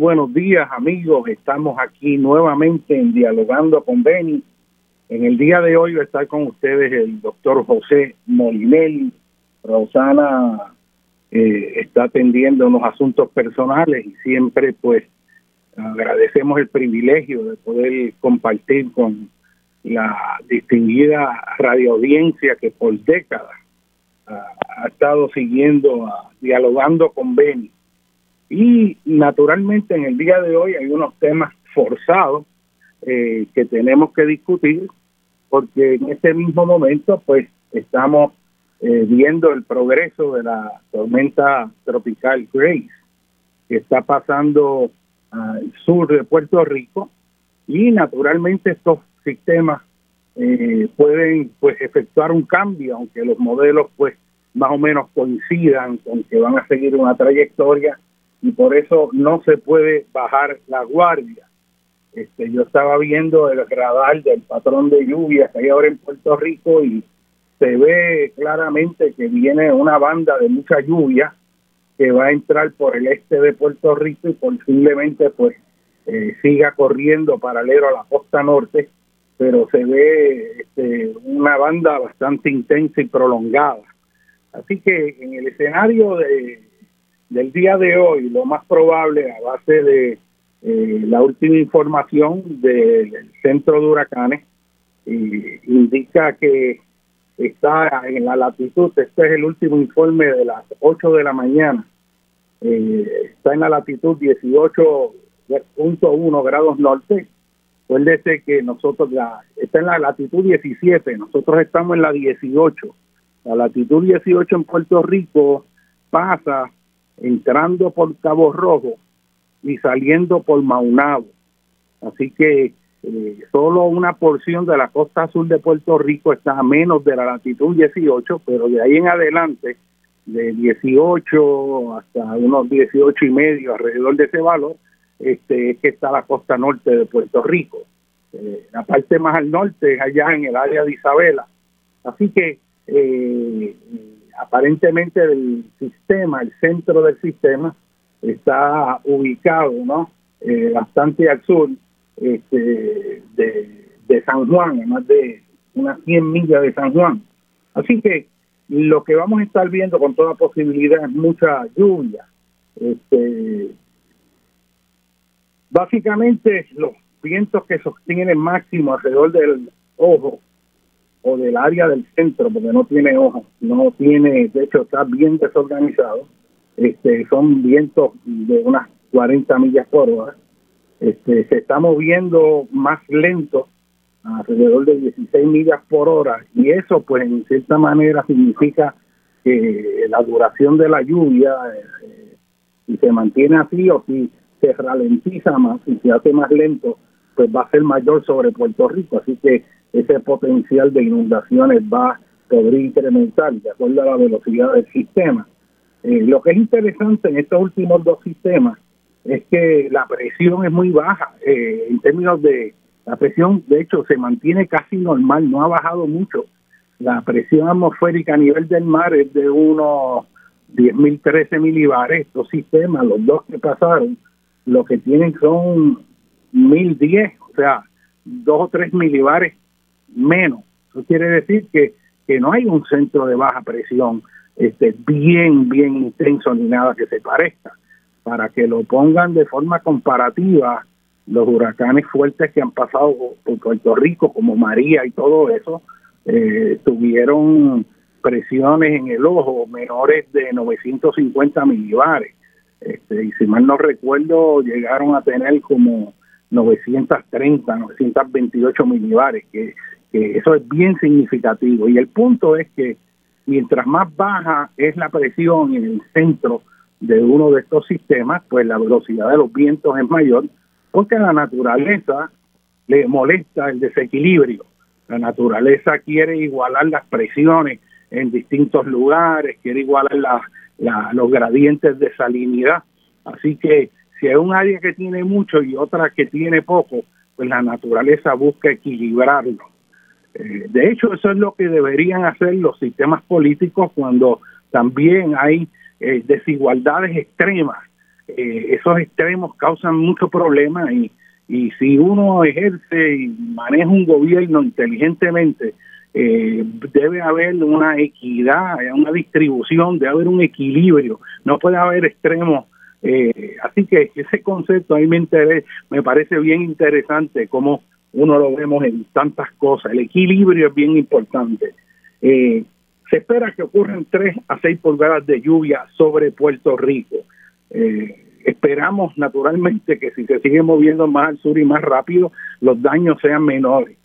Buenos días amigos, estamos aquí nuevamente en Dialogando con Beni. En el día de hoy va a estar con ustedes el doctor José Molinelli. Rosana eh, está atendiendo unos asuntos personales y siempre pues agradecemos el privilegio de poder compartir con la distinguida radioaudiencia que por décadas ha estado siguiendo, dialogando con Beni y naturalmente en el día de hoy hay unos temas forzados eh, que tenemos que discutir porque en este mismo momento pues estamos eh, viendo el progreso de la tormenta tropical Grace que está pasando al sur de Puerto Rico y naturalmente estos sistemas eh, pueden pues efectuar un cambio aunque los modelos pues más o menos coincidan con que van a seguir una trayectoria y por eso no se puede bajar la guardia. Este, yo estaba viendo el radar del patrón de lluvia que hay ahora en Puerto Rico y se ve claramente que viene una banda de mucha lluvia que va a entrar por el este de Puerto Rico y posiblemente pues eh, siga corriendo paralelo a la costa norte, pero se ve este, una banda bastante intensa y prolongada. Así que en el escenario de del día de hoy, lo más probable a base de eh, la última información del centro de huracanes, indica que está en la latitud, este es el último informe de las 8 de la mañana, eh, está en la latitud 18.1 grados norte. Acuérdese que nosotros, la, está en la latitud 17, nosotros estamos en la 18. La latitud 18 en Puerto Rico pasa entrando por Cabo Rojo y saliendo por Maunabo. Así que eh, solo una porción de la costa sur de Puerto Rico está a menos de la latitud 18, pero de ahí en adelante, de 18 hasta unos 18 y medio alrededor de ese valor, este, es que está la costa norte de Puerto Rico. Eh, la parte más al norte es allá en el área de Isabela. Así que eh, aparentemente el sistema, el centro del sistema, está ubicado ¿no? Eh, bastante al sur este, de, San Juan, más de unas 100 millas de San Juan. Así que lo que vamos a estar viendo con toda posibilidad es mucha lluvia. Este, básicamente los vientos que sostienen máximo alrededor del ojo o del área del centro, porque no tiene hojas, no tiene, de hecho está bien desorganizado, este, son vientos de unas 40 millas por hora, este, se está moviendo más lento, alrededor de 16 millas por hora, y eso pues en cierta manera significa que la duración de la lluvia, eh, si se mantiene así o si se ralentiza más, y se hace más lento, pues va a ser mayor sobre Puerto Rico, así que ese potencial de inundaciones va a poder incrementar de acuerdo a la velocidad del sistema. Eh, lo que es interesante en estos últimos dos sistemas es que la presión es muy baja eh, en términos de la presión, de hecho, se mantiene casi normal, no ha bajado mucho. La presión atmosférica a nivel del mar es de unos 10.013 13 milibares. Estos sistemas, los dos que pasaron, lo que tienen son 1.010, o sea, dos o tres milibares menos. Eso quiere decir que, que no hay un centro de baja presión este, bien, bien intenso ni nada que se parezca. Para que lo pongan de forma comparativa, los huracanes fuertes que han pasado por Puerto Rico, como María y todo eso, eh, tuvieron presiones en el ojo menores de 950 milibares. Este, y si mal no recuerdo, llegaron a tener como 930, 928 milibares, que que eso es bien significativo. Y el punto es que mientras más baja es la presión en el centro de uno de estos sistemas, pues la velocidad de los vientos es mayor, porque la naturaleza le molesta el desequilibrio. La naturaleza quiere igualar las presiones en distintos lugares, quiere igualar la, los gradientes de salinidad. Así que si hay un área que tiene mucho y otra que tiene poco, pues la naturaleza busca equilibrarlo. Eh, de hecho, eso es lo que deberían hacer los sistemas políticos cuando también hay eh, desigualdades extremas eh, esos extremos causan muchos problemas y, y si uno ejerce y maneja un gobierno inteligentemente, eh, debe haber una equidad, una distribución, debe haber un equilibrio, no puede haber extremos. Así que ese concepto a mí me, me parece bien interesante como uno lo vemos en tantas cosas. El equilibrio es bien importante. Eh, se espera que ocurran 3 a 6 pulgadas de lluvia sobre Puerto Rico. Eh, esperamos naturalmente que si se sigue moviendo más al sur y más rápido, los daños sean menores.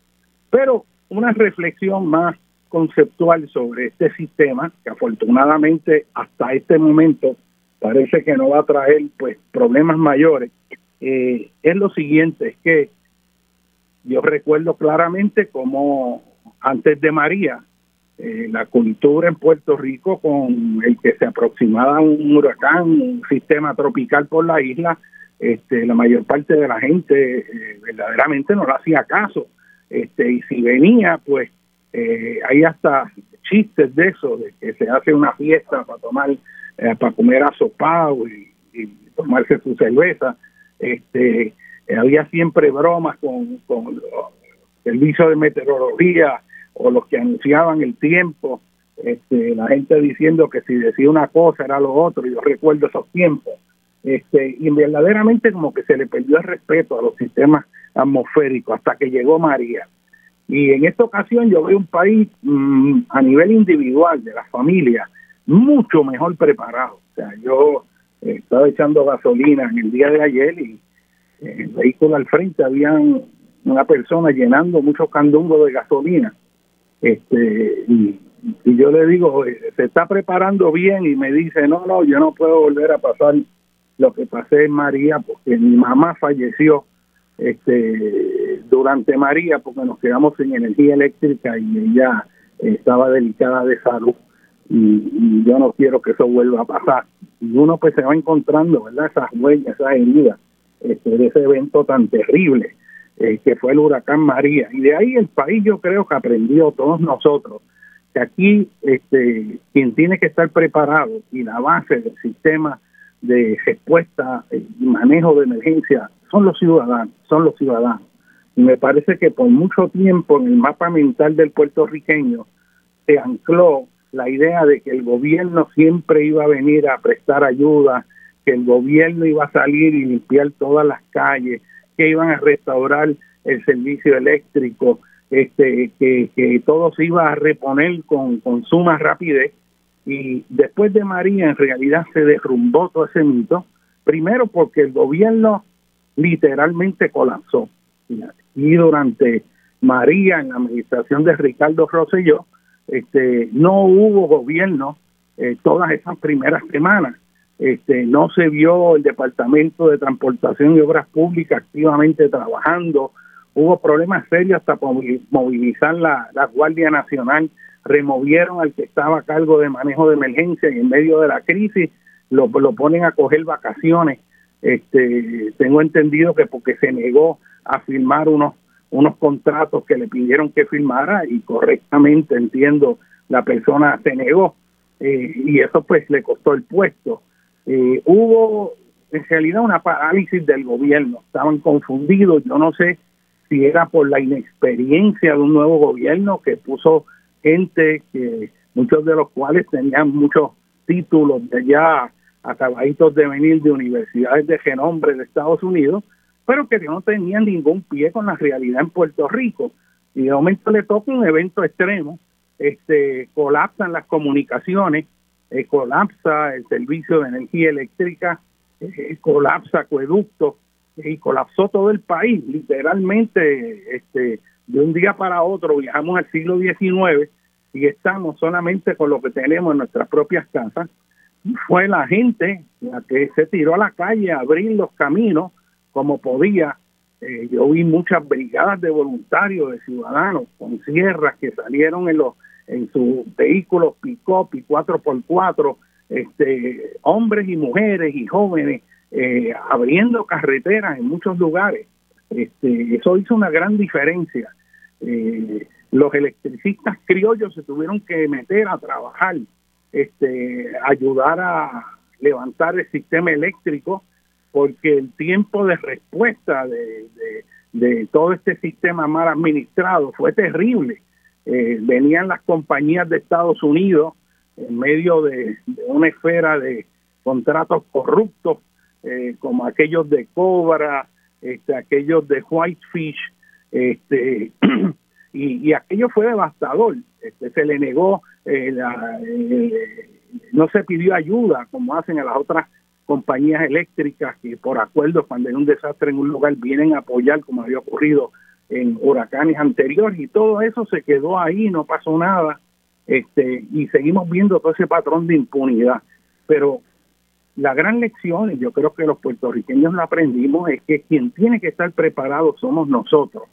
Pero una reflexión más conceptual sobre este sistema, que afortunadamente hasta este momento parece que no va a traer pues problemas mayores, eh, es lo siguiente, es que yo recuerdo claramente como antes de María, eh, la cultura en Puerto Rico con el que se aproximaba un huracán, un sistema tropical por la isla, este, la mayor parte de la gente eh, verdaderamente no le hacía caso. Este, y si venía, pues eh, hay hasta chistes de eso, de que se hace una fiesta para tomar, para comer asopado y, y tomarse su cerveza. Este, había siempre bromas con, con el servicio de meteorología o los que anunciaban el tiempo, este, la gente diciendo que si decía una cosa era lo otro, y yo recuerdo esos tiempos, este, y verdaderamente como que se le perdió el respeto a los sistemas atmosféricos hasta que llegó María. Y en esta ocasión yo veo un país mm, a nivel individual de la familia mucho mejor preparado. O sea, yo eh, estaba echando gasolina en el día de ayer y en el vehículo al frente había una persona llenando muchos candungos de gasolina. Este y, yo le digo, se está preparando bien y me dice, no, no, yo no puedo volver a pasar. Lo que pasé en María porque mi mamá falleció este durante María porque nos quedamos sin energía eléctrica y ella estaba delicada de salud. Y, yo no quiero que eso vuelva a pasar. Y uno pues se va encontrando, ¿verdad? Esas huellas, esas heridas este, de ese evento tan terrible eh, que fue el huracán María. Y de ahí el país yo creo que aprendió, todos nosotros, que aquí este, quien tiene que estar preparado y la base del sistema de respuesta y manejo de emergencia son los ciudadanos, son los ciudadanos. Y me parece que por mucho tiempo en el mapa mental del puertorriqueño se ancló la idea de que el gobierno siempre iba a venir a prestar ayuda, que el gobierno iba a salir y limpiar todas las calles, que iban a restaurar el servicio eléctrico, este, que, que todo se iba a reponer con, con suma rapidez. Y después de María, en realidad se derrumbó todo ese mito, primero porque el gobierno literalmente colapsó. Y durante María, en la administración de Ricardo Rosselló, este, no hubo gobierno eh, todas esas primeras semanas este, no se vio el Departamento de Transportación y Obras Públicas activamente trabajando, hubo problemas serios hasta movilizar la, Guardia Nacional, removieron al que estaba a cargo de manejo de emergencia y en medio de la crisis lo, lo ponen a coger vacaciones. Este, tengo entendido que porque se negó a firmar unos unos contratos que le pidieron que firmara y correctamente entiendo la persona se negó eh, y eso pues le costó el puesto eh, hubo en realidad una parálisis del gobierno, estaban confundidos, yo no sé si era por la inexperiencia de un nuevo gobierno que puso gente que muchos de los cuales tenían muchos títulos de ya acabaditos de venir de universidades de renombre de Estados Unidos, pero que no tenían ningún pie con la realidad en Puerto Rico. Y de momento le toca un evento extremo, este colapsan las comunicaciones, eh, colapsa el servicio de energía eléctrica, eh, colapsa acueducto y colapsó todo el país, literalmente, este, de un día para otro viajamos al siglo XIX y estamos solamente con lo que tenemos en nuestras propias casas. Fue la gente la que se tiró a la calle a abrir los caminos como podía. Eh, yo vi muchas brigadas de voluntarios, de ciudadanos, con sierras que salieron en los en sus vehículos pick-up y 4x4, este, hombres y mujeres y jóvenes eh, abriendo carreteras en muchos lugares. Este, eso hizo una gran diferencia. Eh, los electricistas criollos se tuvieron que meter a trabajar, este, ayudar a levantar el sistema eléctrico porque el tiempo de respuesta de, de, todo este sistema mal administrado fue terrible. Eh, venían las compañías de Estados Unidos en medio de, una esfera de contratos corruptos, eh, como aquellos de Cobra, este, aquellos de Whitefish, este, y, aquello fue devastador. Este, se le negó, eh, no se pidió ayuda como hacen a las otras compañías eléctricas que por acuerdo cuando hay un desastre en un lugar vienen a apoyar como había ocurrido en huracanes anteriores y todo eso se quedó ahí, no pasó nada este y seguimos viendo todo ese patrón de impunidad. Pero la gran lección, y yo creo que los puertorriqueños lo aprendimos, es que quien tiene que estar preparado somos nosotros.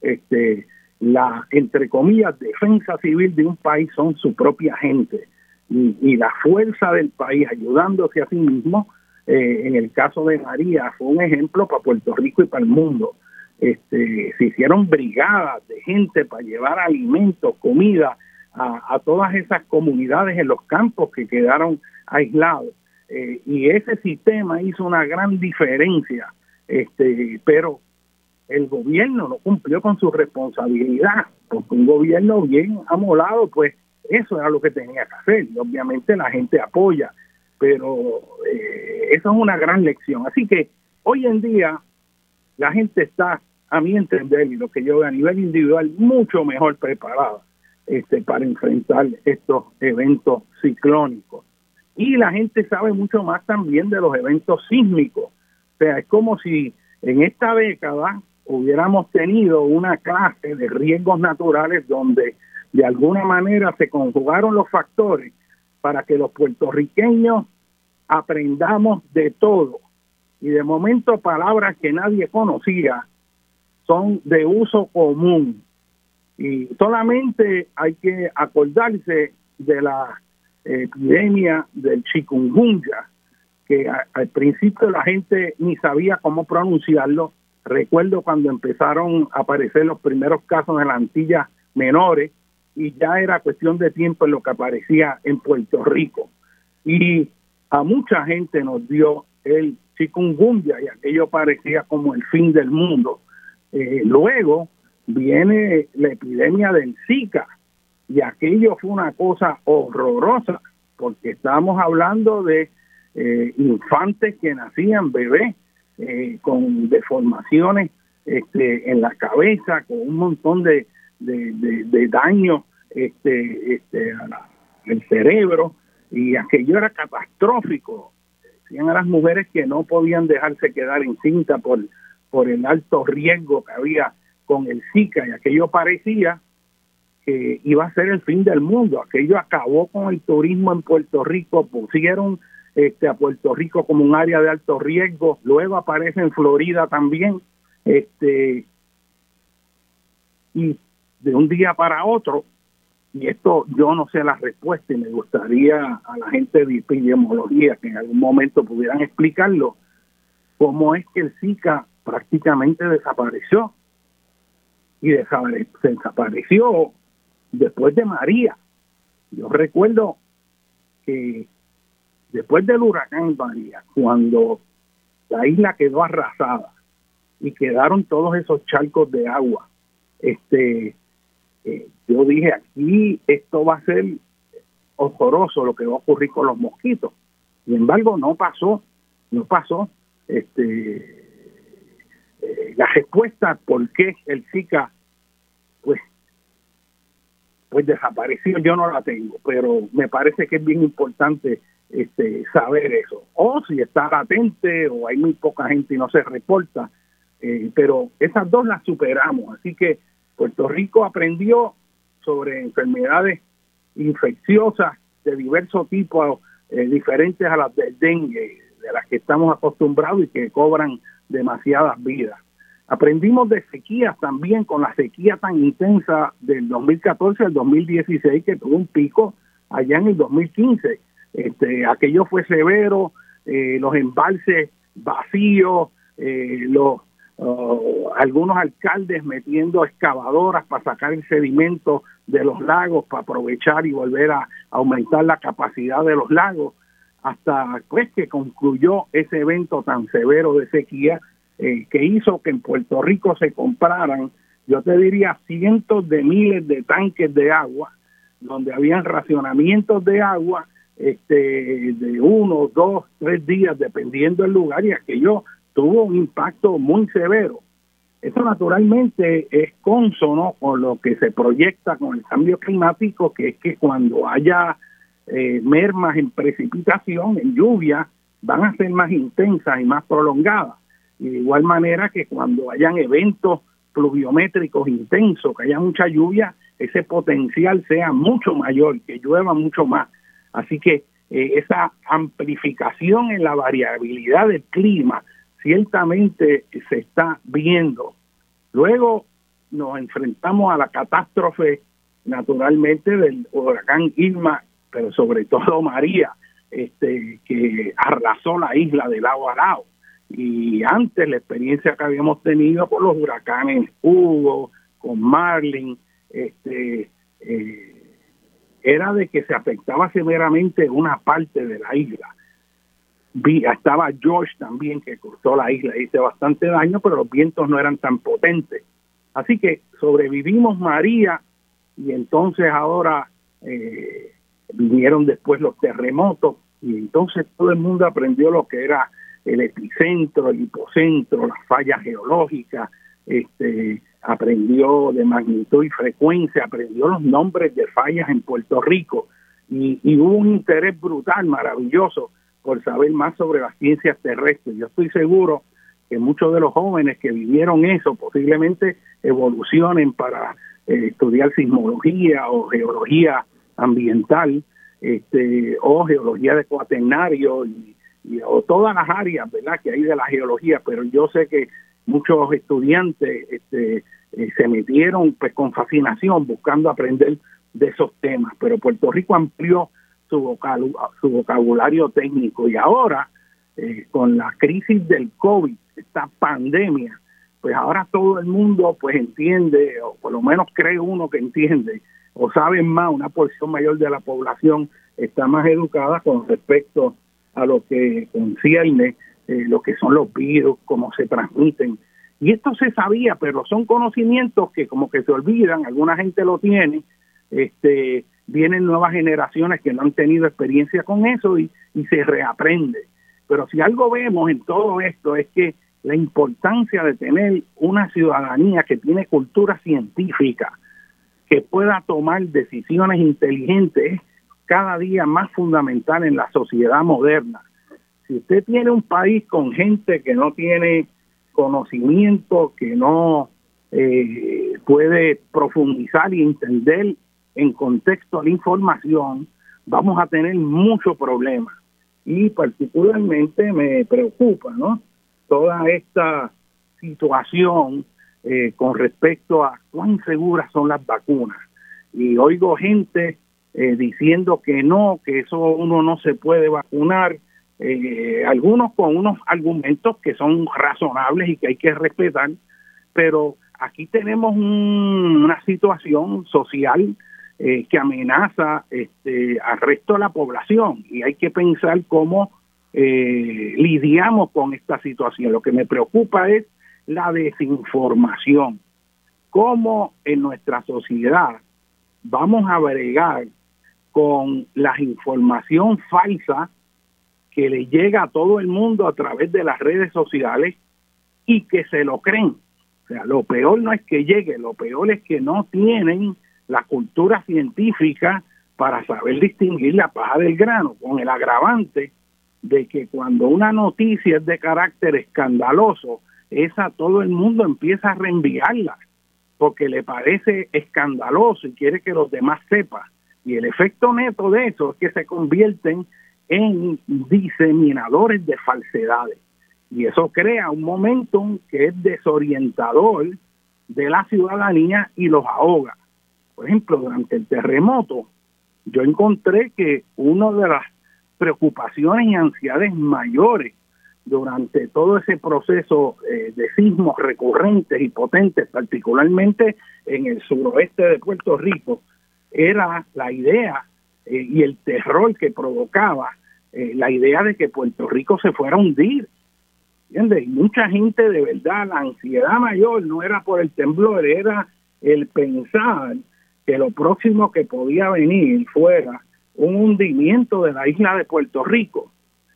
Este, la, entre comillas, defensa civil de un país son su propia gente. Y, y la fuerza del país ayudándose a sí mismo eh, en el caso de María, fue un ejemplo para Puerto Rico y para el mundo. Este, se hicieron brigadas de gente para llevar alimentos, comida a, todas esas comunidades en los campos que quedaron aislados. Eh, y ese sistema hizo una gran diferencia, este, pero el gobierno no cumplió con su responsabilidad, porque un gobierno bien amolado, pues eso era lo que tenía que hacer. Y obviamente la gente apoya pero eh, eso es una gran lección. Así que hoy en día la gente está, a mi entender, y lo que yo veo a nivel individual, mucho mejor preparada este, para enfrentar estos eventos ciclónicos. Y la gente sabe mucho más también de los eventos sísmicos. O sea, es como si en esta década hubiéramos tenido una clase de riesgos naturales donde de alguna manera se conjugaron los factores para que los puertorriqueños aprendamos de todo. Y de momento palabras que nadie conocía son de uso común. Y solamente hay que acordarse de la epidemia del chikungunya, que al principio la gente ni sabía cómo pronunciarlo. Recuerdo cuando empezaron a aparecer los primeros casos en las Antillas menores y ya era cuestión de tiempo en lo que aparecía en Puerto Rico. Y a mucha gente nos dio el chikungunya y aquello parecía como el fin del mundo. Eh, luego viene la epidemia del Zika y aquello fue una cosa horrorosa porque estábamos hablando de eh, infantes que nacían bebés eh, con deformaciones este, en la cabeza, con un montón de, de, daño este, este, al cerebro y aquello era catastrófico. Decían a las mujeres que no podían dejarse quedar encinta por, por el alto riesgo que había con el Zika y aquello parecía que iba a ser el fin del mundo. Aquello acabó con el turismo en Puerto Rico, pusieron este, a Puerto Rico como un área de alto riesgo, luego aparece en Florida también, este, y de un día para otro y esto yo no sé la respuesta y me gustaría a la gente de epidemiología que en algún momento pudieran explicarlo, cómo es que el Zika prácticamente desapareció y desapareció después de María. Yo recuerdo que después del huracán María, cuando la isla quedó arrasada y quedaron todos esos charcos de agua, este eh, yo dije aquí esto va a ser horroroso lo que va a ocurrir con los mosquitos. Sin embargo, no pasó, no pasó. Este, eh, la respuesta por qué el Zika, pues, pues desapareció, yo no la tengo, pero me parece que es bien importante este, saber eso. O si está latente o hay muy poca gente y no se reporta, eh, pero esas dos las superamos, así que Puerto Rico aprendió sobre enfermedades infecciosas de diversos tipos, eh, diferentes a las del dengue, de las que estamos acostumbrados y que cobran demasiadas vidas. Aprendimos de sequías también con la sequía tan intensa del 2014 al 2016 que tuvo un pico allá en el 2015. Este, aquello fue severo, eh, los embalses vacíos, eh, los algunos alcaldes metiendo excavadoras para sacar el sedimento de los lagos, para aprovechar y volver a aumentar la capacidad de los lagos. Hasta pues que concluyó ese evento tan severo de sequía eh, que hizo que en Puerto Rico se compraran, yo te diría, cientos de miles de tanques de agua, donde habían racionamientos de agua este, de uno, dos, tres días, dependiendo del lugar, y aquello tuvo un impacto muy severo. Eso naturalmente es consono con lo que se proyecta con el cambio climático, que es que cuando haya eh, mermas en precipitación, en lluvia, van a ser más intensas y más prolongadas. Y de igual manera que cuando hayan eventos pluviométricos intensos, que haya mucha lluvia, ese potencial sea mucho mayor, que llueva mucho más. Así que eh, esa amplificación en la variabilidad del clima ciertamente se está viendo. Luego nos enfrentamos a la catástrofe naturalmente del huracán Irma, pero sobre todo María, este, que arrasó la isla de lado a lado. Y antes la experiencia que habíamos tenido con los huracanes Hugo, con Marlin, este, eh, era de que se afectaba severamente una parte de la isla. Vi, estaba George también que cruzó la isla, hizo bastante daño, pero los vientos no eran tan potentes. Así que sobrevivimos María y entonces ahora eh, vinieron después los terremotos y entonces todo el mundo aprendió lo que era el epicentro, el hipocentro, las fallas geológicas, este, aprendió de magnitud y frecuencia, aprendió los nombres de fallas en Puerto Rico y, hubo un interés brutal, maravilloso, por saber más sobre las ciencias terrestres. Yo estoy seguro que muchos de los jóvenes que vivieron eso posiblemente evolucionen para eh, estudiar sismología o geología ambiental este, o geología de cuaternario y, o todas las áreas verdad que hay de la geología. Pero yo sé que muchos estudiantes este, eh, se metieron pues con fascinación buscando aprender de esos temas, pero Puerto Rico amplió su, su vocabulario técnico y ahora eh, con la crisis del COVID, esta pandemia, pues ahora todo el mundo pues entiende, o por lo menos cree uno que entiende, o sabe más, una porción mayor de la población está más educada con respecto a lo que concierne eh, lo que son los virus, cómo se transmiten. Y esto se sabía, pero son conocimientos que como que se olvidan, alguna gente lo tiene, este, vienen nuevas generaciones que no han tenido experiencia con eso y, y se reaprende. Pero si algo vemos en todo esto es que la importancia de tener una ciudadanía que tiene cultura científica, que pueda tomar decisiones inteligentes, es cada día más fundamental en la sociedad moderna si usted tiene un país con gente que no tiene conocimiento, que no eh, puede profundizar y entender en contexto la información, vamos a tener muchos problemas. Y particularmente me preocupa, ¿no? Toda esta situación eh, con respecto a cuán seguras son las vacunas. Y oigo gente eh, diciendo que no, que eso uno no se puede vacunar, eh, algunos con unos argumentos que son razonables y que hay que respetar, pero aquí tenemos una situación social eh, que amenaza este, al resto de la población y hay que pensar cómo eh, lidiamos con esta situación. Lo que me preocupa es la desinformación. Cómo en nuestra sociedad vamos a bregar con la información falsa que le llega a todo el mundo a través de las redes sociales y que se lo creen. O sea, lo peor no es que llegue, lo peor es que no tienen la cultura científica para saber distinguir la paja del grano, con el agravante de que cuando una noticia es de carácter escandaloso, esa todo el mundo empieza a reenviarla porque le parece escandaloso y quiere que los demás sepan. Y el efecto neto de eso es que se convierten en diseminadores de falsedades. Y eso crea un momento que es desorientador de la ciudadanía y los ahoga. Por ejemplo, durante el terremoto, yo encontré que una de las preocupaciones y ansiedades mayores durante todo ese proceso eh, de sismos recurrentes y potentes, particularmente en el suroeste de Puerto Rico, era la idea eh, y el terror que provocaba eh, la idea de que Puerto Rico se fuera a hundir. ¿Entiendes? Y mucha gente de verdad, la ansiedad mayor no era por el temblor, era el pensar que lo próximo que podía venir fuera un hundimiento de la isla de Puerto Rico.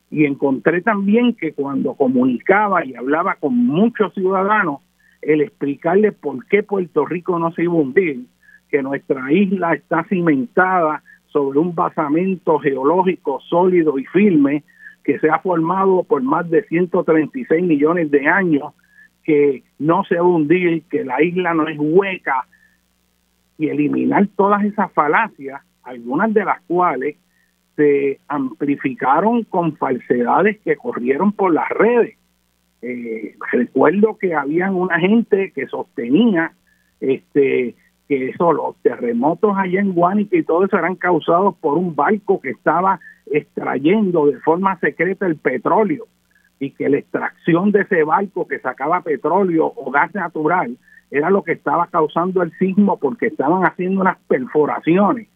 Y encontré también que cuando comunicaba y hablaba con muchos ciudadanos, el explicarle por qué Puerto Rico no se iba a hundir, que nuestra isla está cimentada sobre un basamento geológico sólido y firme que se ha formado por más de 136 millones de años, que no se va a hundir, que la isla no es hueca, y eliminar todas esas falacias, algunas de las cuales se amplificaron con falsedades que corrieron por las redes. Eh, recuerdo que habían una gente que sostenía este que eso, los terremotos allá en Guánica y todo eso eran causados por un barco que estaba extrayendo de forma secreta el petróleo y que la extracción de ese barco que sacaba petróleo o gas natural era lo que estaba causando el sismo porque estaban haciendo unas perforaciones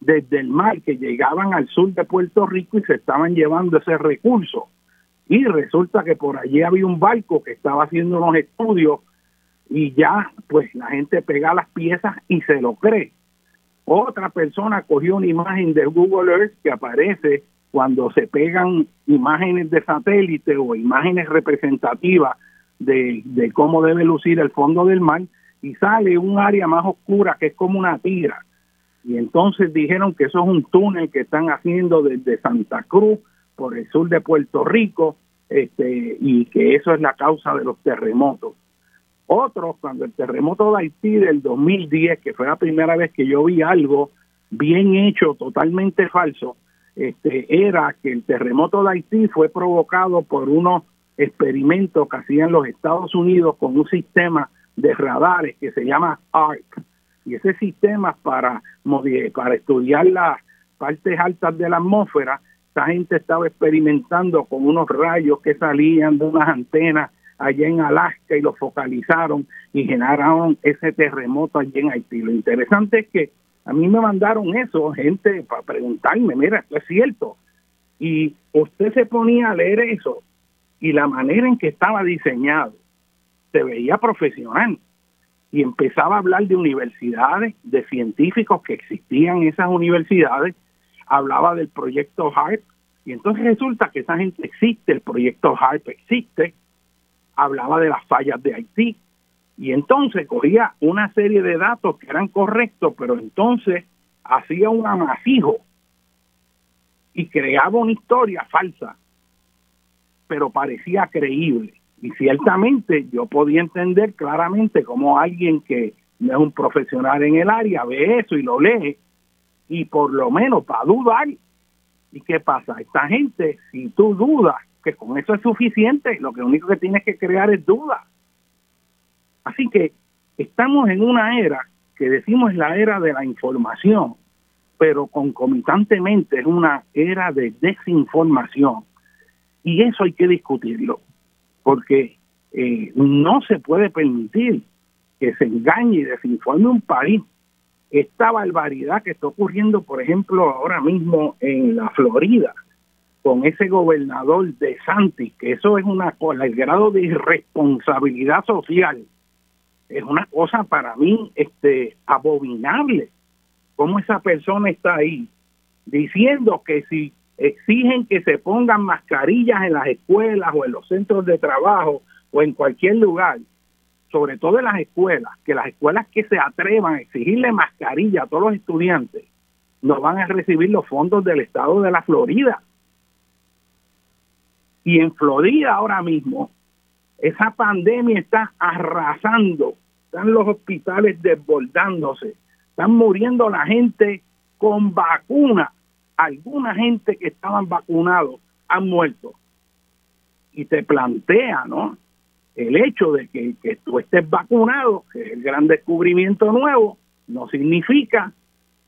desde el mar que llegaban al sur de Puerto Rico y se estaban llevando ese recurso. Y resulta que por allí había un barco que estaba haciendo unos estudios y ya pues la gente pega las piezas y se lo cree. Otra persona cogió una imagen de Google Earth que aparece cuando se pegan imágenes de satélite o imágenes representativas de, de cómo debe lucir el fondo del mar y sale un área más oscura que es como una tira. Y entonces dijeron que eso es un túnel que están haciendo desde Santa Cruz por el sur de Puerto Rico este, y que eso es la causa de los terremotos. Otros, cuando el terremoto de Haití del 2010, que fue la primera vez que yo vi algo bien hecho, totalmente falso, este, era que el terremoto de Haití fue provocado por unos experimentos que hacían los Estados Unidos con un sistema de radares que se llama ARC. Y ese sistema para, para estudiar las partes altas de la atmósfera, esa gente estaba experimentando con unos rayos que salían de unas antenas allá en Alaska y lo focalizaron y generaron ese terremoto allí en Haití. Lo interesante es que a mí me mandaron eso, gente, para preguntarme, mira, esto es cierto. Y usted se ponía a leer eso y la manera en que estaba diseñado se veía profesional y empezaba a hablar de universidades, de científicos que existían en esas universidades, hablaba del proyecto HARP y entonces resulta que esa gente existe, el proyecto HARP existe, hablaba de las fallas de Haití y entonces cogía una serie de datos que eran correctos, pero entonces hacía un amasijo y creaba una historia falsa, pero parecía creíble. Y ciertamente yo podía entender claramente cómo alguien que no es un profesional en el área ve eso y lo lee y por lo menos para dudar. ¿Y qué pasa? Esta gente, si tú dudas, que con eso es suficiente, lo que único que tienes que crear es duda. Así que estamos en una era que decimos la era de la información, pero concomitantemente es una era de desinformación. Y eso hay que discutirlo, porque eh, no se puede permitir que se engañe y desinforme un país. Esta barbaridad que está ocurriendo, por ejemplo, ahora mismo en la Florida, con ese gobernador de Santi, que eso es una cosa, el grado de irresponsabilidad social es una cosa para mí este abominable. Cómo esa persona está ahí diciendo que si exigen que se pongan mascarillas en las escuelas o en los centros de trabajo o en cualquier lugar, sobre todo en las escuelas, que las escuelas que se atrevan a exigirle mascarilla a todos los estudiantes no van a recibir los fondos del estado de la Florida. Y en Florida ahora mismo, esa pandemia está arrasando, están los hospitales desbordándose, están muriendo la gente con vacuna. Alguna gente que estaban vacunados han muerto. Y te plantea, ¿no? El hecho de que, que tú estés vacunado, que es el gran descubrimiento nuevo, no significa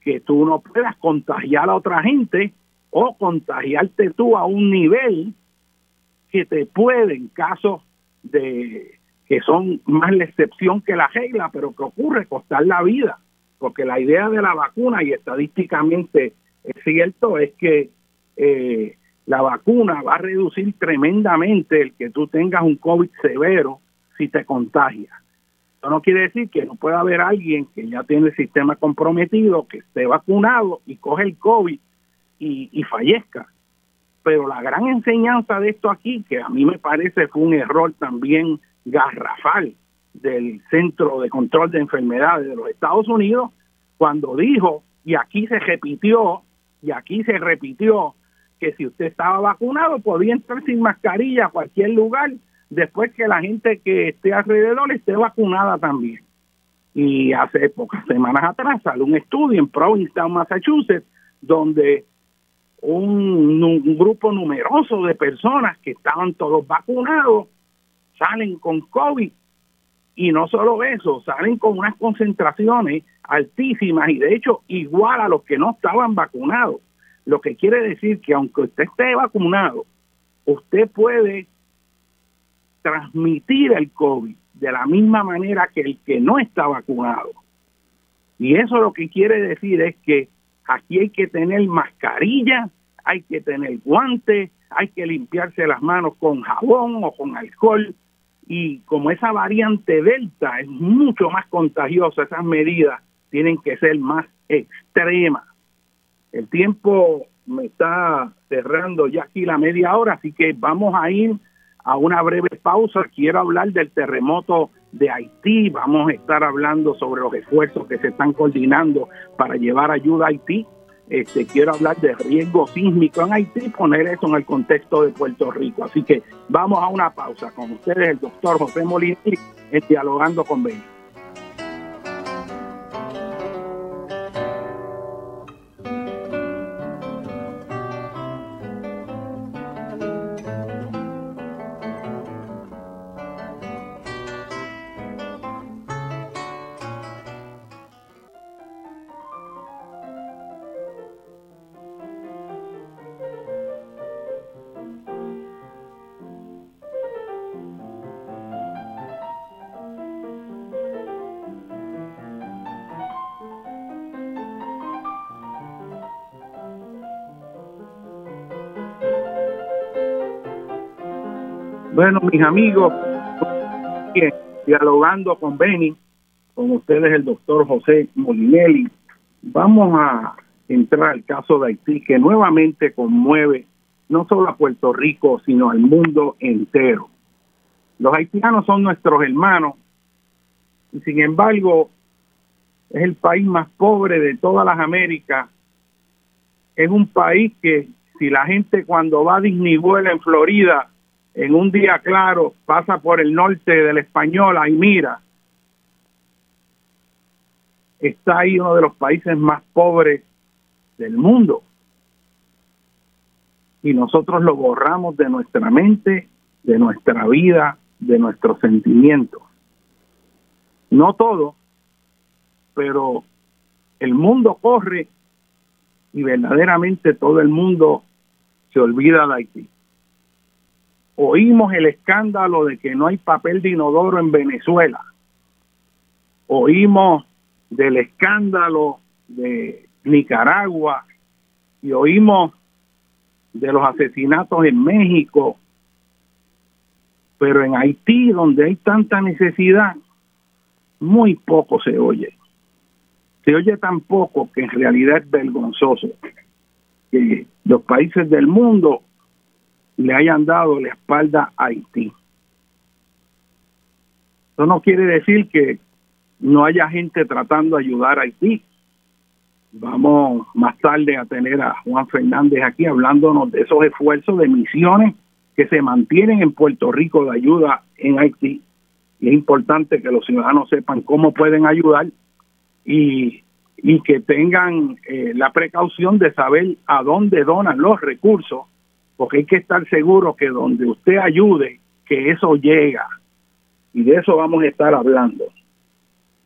que tú no puedas contagiar a otra gente o contagiarte tú a un nivel que te pueden, casos de que son más la excepción que la regla, pero que ocurre costar la vida, porque la idea de la vacuna, y estadísticamente es cierto, es que eh, la vacuna va a reducir tremendamente el que tú tengas un COVID severo si te contagias. Eso no quiere decir que no pueda haber alguien que ya tiene el sistema comprometido, que esté vacunado y coge el COVID y, y fallezca. Pero la gran enseñanza de esto aquí, que a mí me parece fue un error también garrafal del Centro de Control de Enfermedades de los Estados Unidos, cuando dijo, y aquí se repitió, y aquí se repitió, que si usted estaba vacunado podía entrar sin mascarilla a cualquier lugar después que la gente que esté alrededor esté vacunada también. Y hace pocas semanas atrás salió un estudio en Provincetown, Massachusetts, donde un, un, grupo numeroso de personas que estaban todos vacunados salen con COVID. Y no solo eso, salen con unas concentraciones altísimas y de hecho igual a los que no estaban vacunados. Lo que quiere decir que aunque usted esté vacunado, usted puede transmitir el COVID de la misma manera que el que no está vacunado. Y eso lo que quiere decir es que aquí hay que tener mascarilla, hay que tener guantes, hay que limpiarse las manos con jabón o con alcohol. Y como esa variante Delta es mucho más contagiosa, esas medidas tienen que ser más extremas. El tiempo me está cerrando ya aquí la media hora, así que vamos a ir a una breve pausa. Quiero hablar del terremoto de Haití. Vamos a estar hablando sobre los esfuerzos que se están coordinando para llevar ayuda a Haití. Este, quiero hablar de riesgo sísmico en Haití, poner eso en el contexto de Puerto Rico. Así que vamos a una pausa. Con ustedes, el doctor José Molina, dialogando con Benny. Bueno, mis amigos, dialogando con Benny, con ustedes el doctor José Molinelli, vamos a entrar al caso de Haití, que nuevamente conmueve no solo a Puerto Rico, sino al mundo entero. Los haitianos son nuestros hermanos y sin embargo es el país más pobre de todas las Américas. Es un país que si la gente cuando va a Disney en Florida en un día claro pasa por el norte de la Española y mira, está ahí uno de los países más pobres del mundo. Y nosotros lo borramos de nuestra mente, de nuestra vida, de nuestros sentimientos. No todo, pero el mundo corre y verdaderamente todo el mundo se olvida de Haití oímos el escándalo de que no hay papel de inodoro en Venezuela. Oímos del escándalo de Nicaragua y oímos de los asesinatos en México. Pero en Haití, donde hay tanta necesidad, muy poco se oye. Se oye tan poco que en realidad es vergonzoso que los países del mundo le hayan dado la espalda a Haití. Eso no quiere decir que no haya gente tratando de ayudar a Haití. Vamos más tarde a tener a Juan Fernández aquí hablándonos de esos esfuerzos de misiones que se mantienen en Puerto Rico de ayuda en Haití. Y es importante que los ciudadanos sepan cómo pueden ayudar y, y que tengan eh, la precaución de saber a dónde donan los recursos porque hay que estar seguro que donde usted ayude, que eso llega. Y de eso vamos a estar hablando.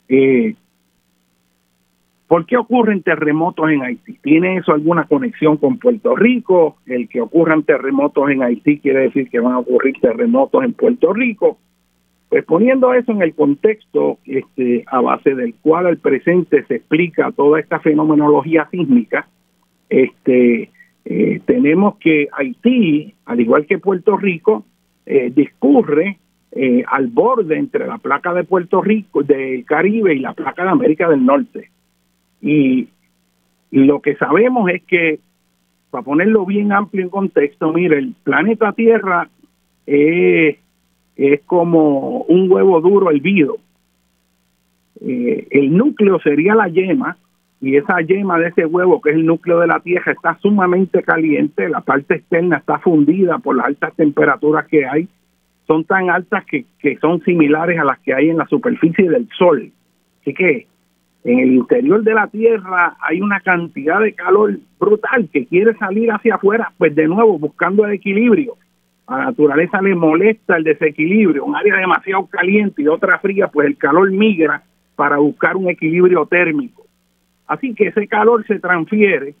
Eh, ¿Por qué ocurren terremotos en Haití? ¿Tiene eso alguna conexión con Puerto Rico? El que ocurran terremotos en Haití quiere decir que van a ocurrir terremotos en Puerto Rico. Pues poniendo eso en el contexto este, a base del cual al presente se explica toda esta fenomenología sísmica, este, Eh, tenemos que Haití, al igual que Puerto Rico, eh, discurre eh, al borde entre la placa de Puerto Rico, del Caribe y la placa de América del Norte. Y lo que sabemos es que, para ponerlo bien amplio en contexto, mire, el planeta Tierra es, es como un huevo duro hervido. el núcleo sería la yema y esa yema de ese huevo, que es el núcleo de la Tierra, está sumamente caliente, la parte externa está fundida por las altas temperaturas que hay, son tan altas que, que son similares a las que hay en la superficie del Sol. Así que en el interior de la Tierra hay una cantidad de calor brutal que quiere salir hacia afuera, pues de nuevo buscando el equilibrio. A la naturaleza le molesta el desequilibrio, un área demasiado caliente y otra fría, pues el calor migra para buscar un equilibrio térmico. Así que ese calor se transfiere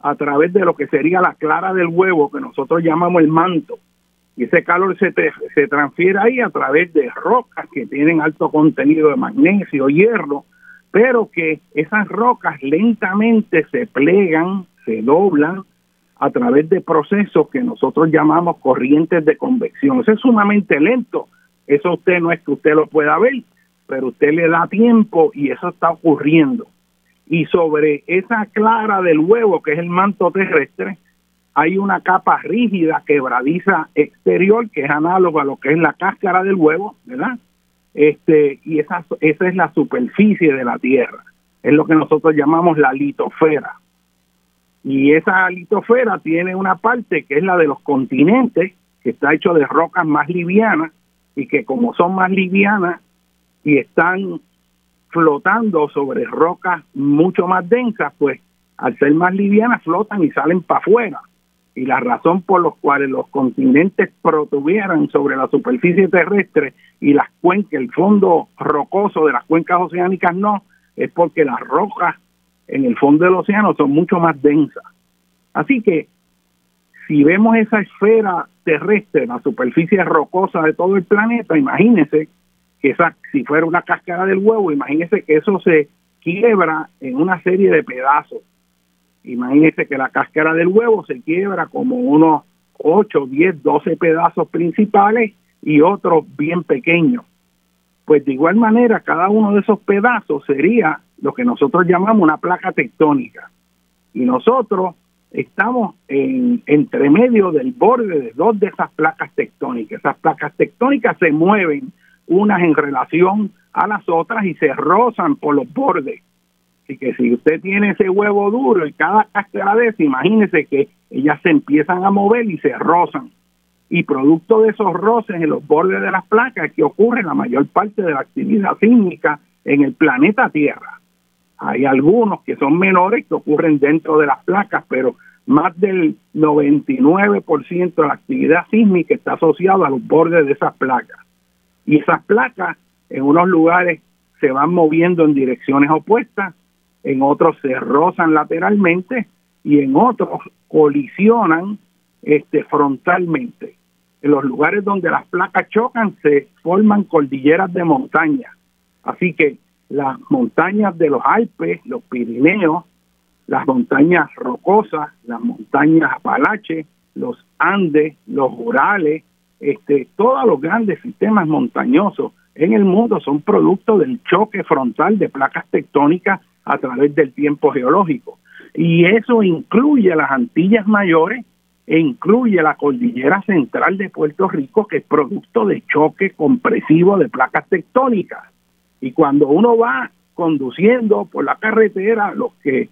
a través de lo que sería la clara del huevo, que nosotros llamamos el manto. Y ese calor se, se transfiere ahí a través de rocas que tienen alto contenido de magnesio, hierro, pero que esas rocas lentamente se plegan, se doblan a través de procesos que nosotros llamamos corrientes de convección. Eso es sumamente lento. Eso usted no es que usted lo pueda ver, pero usted le da tiempo y eso está ocurriendo y sobre esa clara del huevo, que es el manto terrestre, hay una capa rígida, quebradiza exterior, que es análoga a lo que es la cáscara del huevo, ¿verdad? Este, y esa, esa es la superficie de la Tierra, es lo que nosotros llamamos la litosfera. Y esa litosfera tiene una parte que es la de los continentes, que está hecho de rocas más livianas, y que como son más livianas y están flotando sobre rocas mucho más densas, pues al ser más livianas flotan y salen para afuera. Y la razón por la cual los continentes protuvieran sobre la superficie terrestre y las cuencas, el fondo rocoso de las cuencas oceánicas no, es porque las rocas en el fondo del océano son mucho más densas. Así que si vemos esa esfera terrestre, la superficie rocosa de todo el planeta, imagínense esa, si fuera una cáscara del huevo, imagínese que eso se quiebra en una serie de pedazos. Imagínese que la cáscara del huevo se quiebra como unos 8, 10, 12 pedazos principales y otros bien pequeños. Pues de igual manera, cada uno de esos pedazos sería lo que nosotros llamamos una placa tectónica. Y nosotros estamos en entre medio del borde de dos de esas placas tectónicas. Esas placas tectónicas se mueven unas en relación a las otras y se rozan por los bordes. Así que si usted tiene ese huevo duro y cada cáscara de imagínese que ellas se empiezan a mover y se rozan. Y producto de esos roces en los bordes de las placas que ocurre la mayor parte de la actividad sísmica en el planeta Tierra. Hay algunos que son menores que ocurren dentro de las placas, pero más del 99% de la actividad sísmica está asociada a los bordes de esas placas y esas placas en unos lugares se van moviendo en direcciones opuestas, en otros se rozan lateralmente y en otros colisionan este frontalmente. En los lugares donde las placas chocan se forman cordilleras de montaña. Así que las montañas de los Alpes, los Pirineos, las montañas rocosas, las montañas Apalache, los Andes, los Urales, este, todos los grandes sistemas montañosos en el mundo son producto del choque frontal de placas tectónicas a través del tiempo geológico. Y eso incluye las Antillas Mayores e incluye la cordillera central de Puerto Rico, que es producto de choque compresivo de placas tectónicas. Y cuando uno va conduciendo por la carretera, los que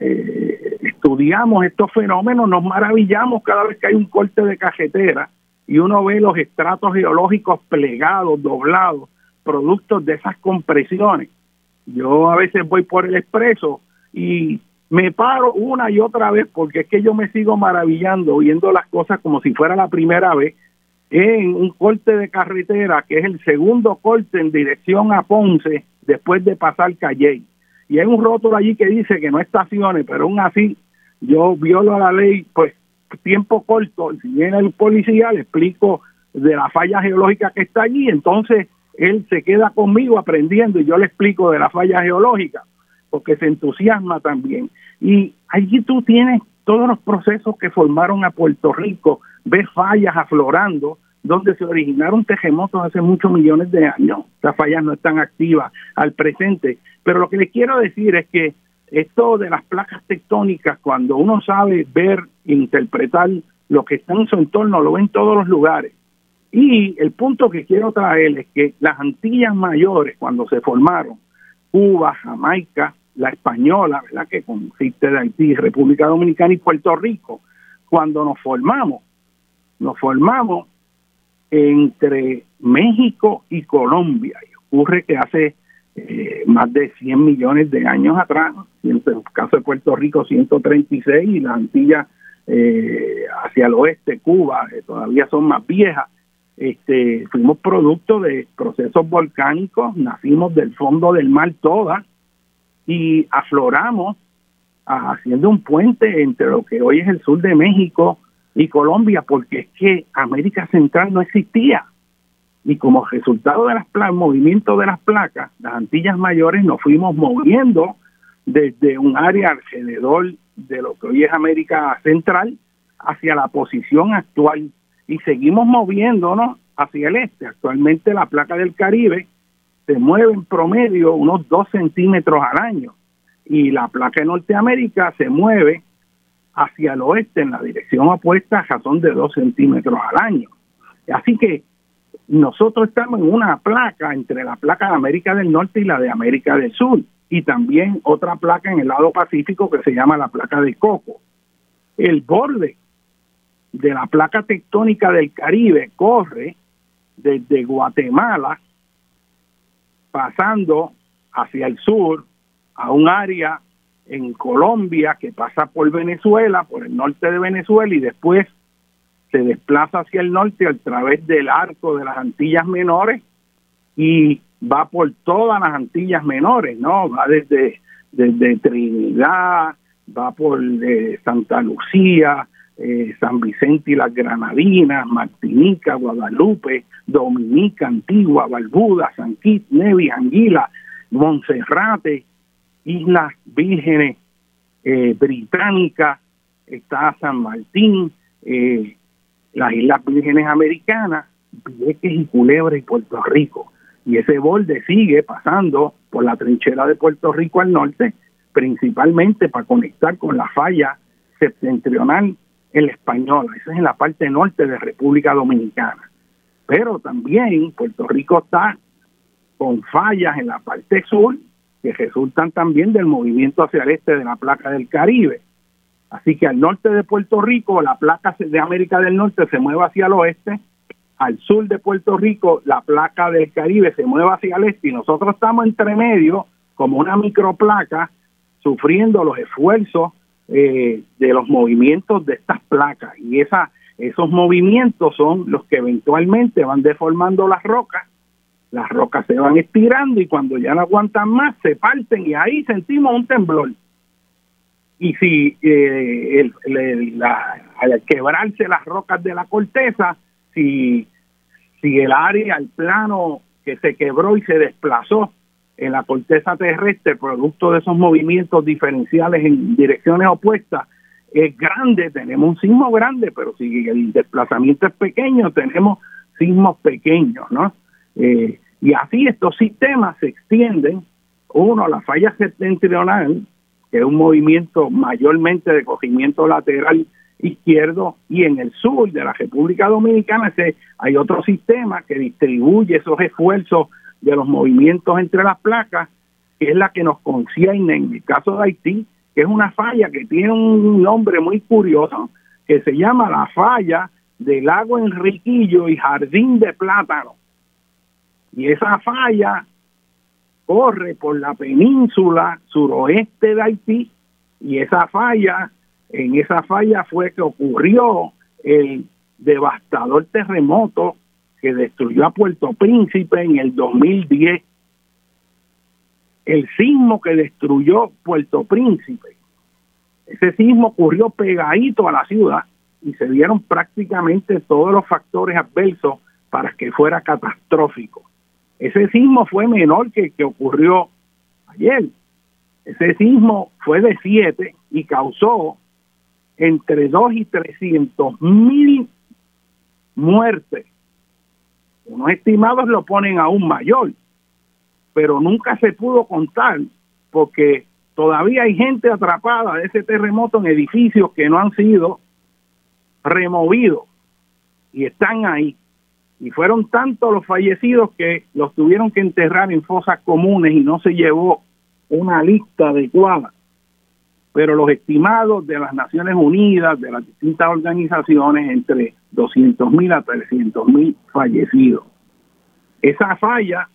eh, estudiamos estos fenómenos nos maravillamos cada vez que hay un corte de carretera y uno ve los estratos geológicos plegados, doblados, productos de esas compresiones. Yo a veces voy por el expreso y me paro una y otra vez porque es que yo me sigo maravillando viendo las cosas como si fuera la primera vez en un corte de carretera que es el segundo corte en dirección a Ponce después de pasar Calle. Y hay un rótulo allí que dice que no estacione, pero aún así yo violo la ley, pues tiempo corto, si viene el policía, le explico de la falla geológica que está allí, entonces él se queda conmigo aprendiendo y yo le explico de la falla geológica, porque se entusiasma también. Y allí tú tienes todos los procesos que formaron a Puerto Rico, ves fallas aflorando, donde se originaron terremotos hace muchos millones de años. Estas fallas no están activas al presente. Pero lo que les quiero decir es que esto de las placas tectónicas, cuando uno sabe ver interpretar lo que está en su entorno, lo ve en todos los lugares. Y el punto que quiero traer es que las Antillas mayores, cuando se formaron, Cuba, Jamaica, la española, ¿verdad? que consiste de Haití, República Dominicana y Puerto Rico, cuando nos formamos, nos formamos entre México y Colombia. Y ocurre que hace eh, más de 100 millones de años atrás, en el caso de Puerto Rico 136 y las Antillas eh, hacia el oeste, Cuba, eh, todavía son más viejas. Este, fuimos producto de procesos volcánicos, nacimos del fondo del mar todas y afloramos haciendo un puente entre lo que hoy es el sur de México y Colombia, porque es que América Central no existía. Y como resultado de las movimiento de las placas, las Antillas Mayores nos fuimos moviendo desde un área alrededor de lo que hoy es América Central hacia la posición actual y seguimos moviéndonos hacia el este. Actualmente la placa del Caribe se mueve en promedio unos 2 centímetros al año y la placa de Norteamérica se mueve hacia el oeste en la dirección opuesta a razón de 2 centímetros al año. Así que nosotros estamos en una placa entre la placa de América del Norte y la de América del Sur y también otra placa en el lado Pacífico que se llama la placa de Coco. El borde de la placa tectónica del Caribe corre desde Guatemala pasando hacia el sur a un área en Colombia que pasa por Venezuela, por el norte de Venezuela y después se desplaza hacia el norte a través del arco de las Antillas Menores y va por todas las Antillas Menores, ¿no? Va desde, Trinidad, va por eh, Santa Lucía, eh, San Vicente y las Granadinas, Martinica, Guadalupe, Dominica, Antigua, Barbuda, San Kitts, Nevis, Anguila, Monserrate, Islas Vírgenes eh, Británicas, está San Martín, eh, las Islas Vírgenes Americanas, Vieques y Culebra y Puerto Rico. Y ese borde sigue pasando por la trinchera de Puerto Rico al norte, principalmente para conectar con la falla septentrional en la española. Esa es en la parte norte de República Dominicana. Pero también Puerto Rico está con fallas en la parte sur que resultan también del movimiento hacia el este de la placa del Caribe. Así que al norte de Puerto Rico, la placa de América del Norte se mueve hacia el oeste, al sur de Puerto Rico, la placa del Caribe se mueve hacia el este. Y nosotros estamos entre medio como una microplaca sufriendo los esfuerzos eh, de los movimientos de estas placas. Y esa, esos movimientos son los que eventualmente van deformando las rocas. Las rocas se van estirando y cuando ya no aguantan más se parten y ahí sentimos un temblor. Y si eh, el, al quebrarse las rocas de la corteza, si, si el área, el plano que se quebró y se desplazó en la corteza terrestre, producto de esos movimientos diferenciales en direcciones opuestas, es grande, tenemos un sismo grande, pero si el desplazamiento es pequeño, tenemos sismos pequeños, ¿no? Eh, y así estos sistemas se extienden, uno, la falla septentrional, que es un movimiento mayormente de cogimiento lateral izquierdo, y en el sur de la República Dominicana hay otro sistema que distribuye esos esfuerzos de los movimientos entre las placas, que es la que nos concierne. En el caso de Haití, que es una falla que tiene un nombre muy curioso, que se llama la falla del lago Enriquillo y Jardín de Plátano. Y esa falla corre por la península suroeste de Haití y esa falla, en esa falla fue que ocurrió el devastador terremoto que destruyó a Puerto Príncipe en el 2010. El sismo que destruyó Puerto Príncipe, ese sismo ocurrió pegadito a la ciudad y se dieron prácticamente todos los factores adversos para que fuera catastrófico. Ese sismo fue menor que que ocurrió ayer. Ese sismo fue de 7 y causó entre 2 y 300 mil muertes. Unos estimados lo ponen aún mayor, pero nunca se pudo contar porque todavía hay gente atrapada de ese terremoto en edificios que no han sido removidos y están ahí. Y fueron tantos los fallecidos que los tuvieron que enterrar en fosas comunes y no se llevó una lista adecuada. Pero los estimados de las Naciones Unidas, de las distintas organizaciones, entre 200 mil a 300 mil fallecidos. Esa falla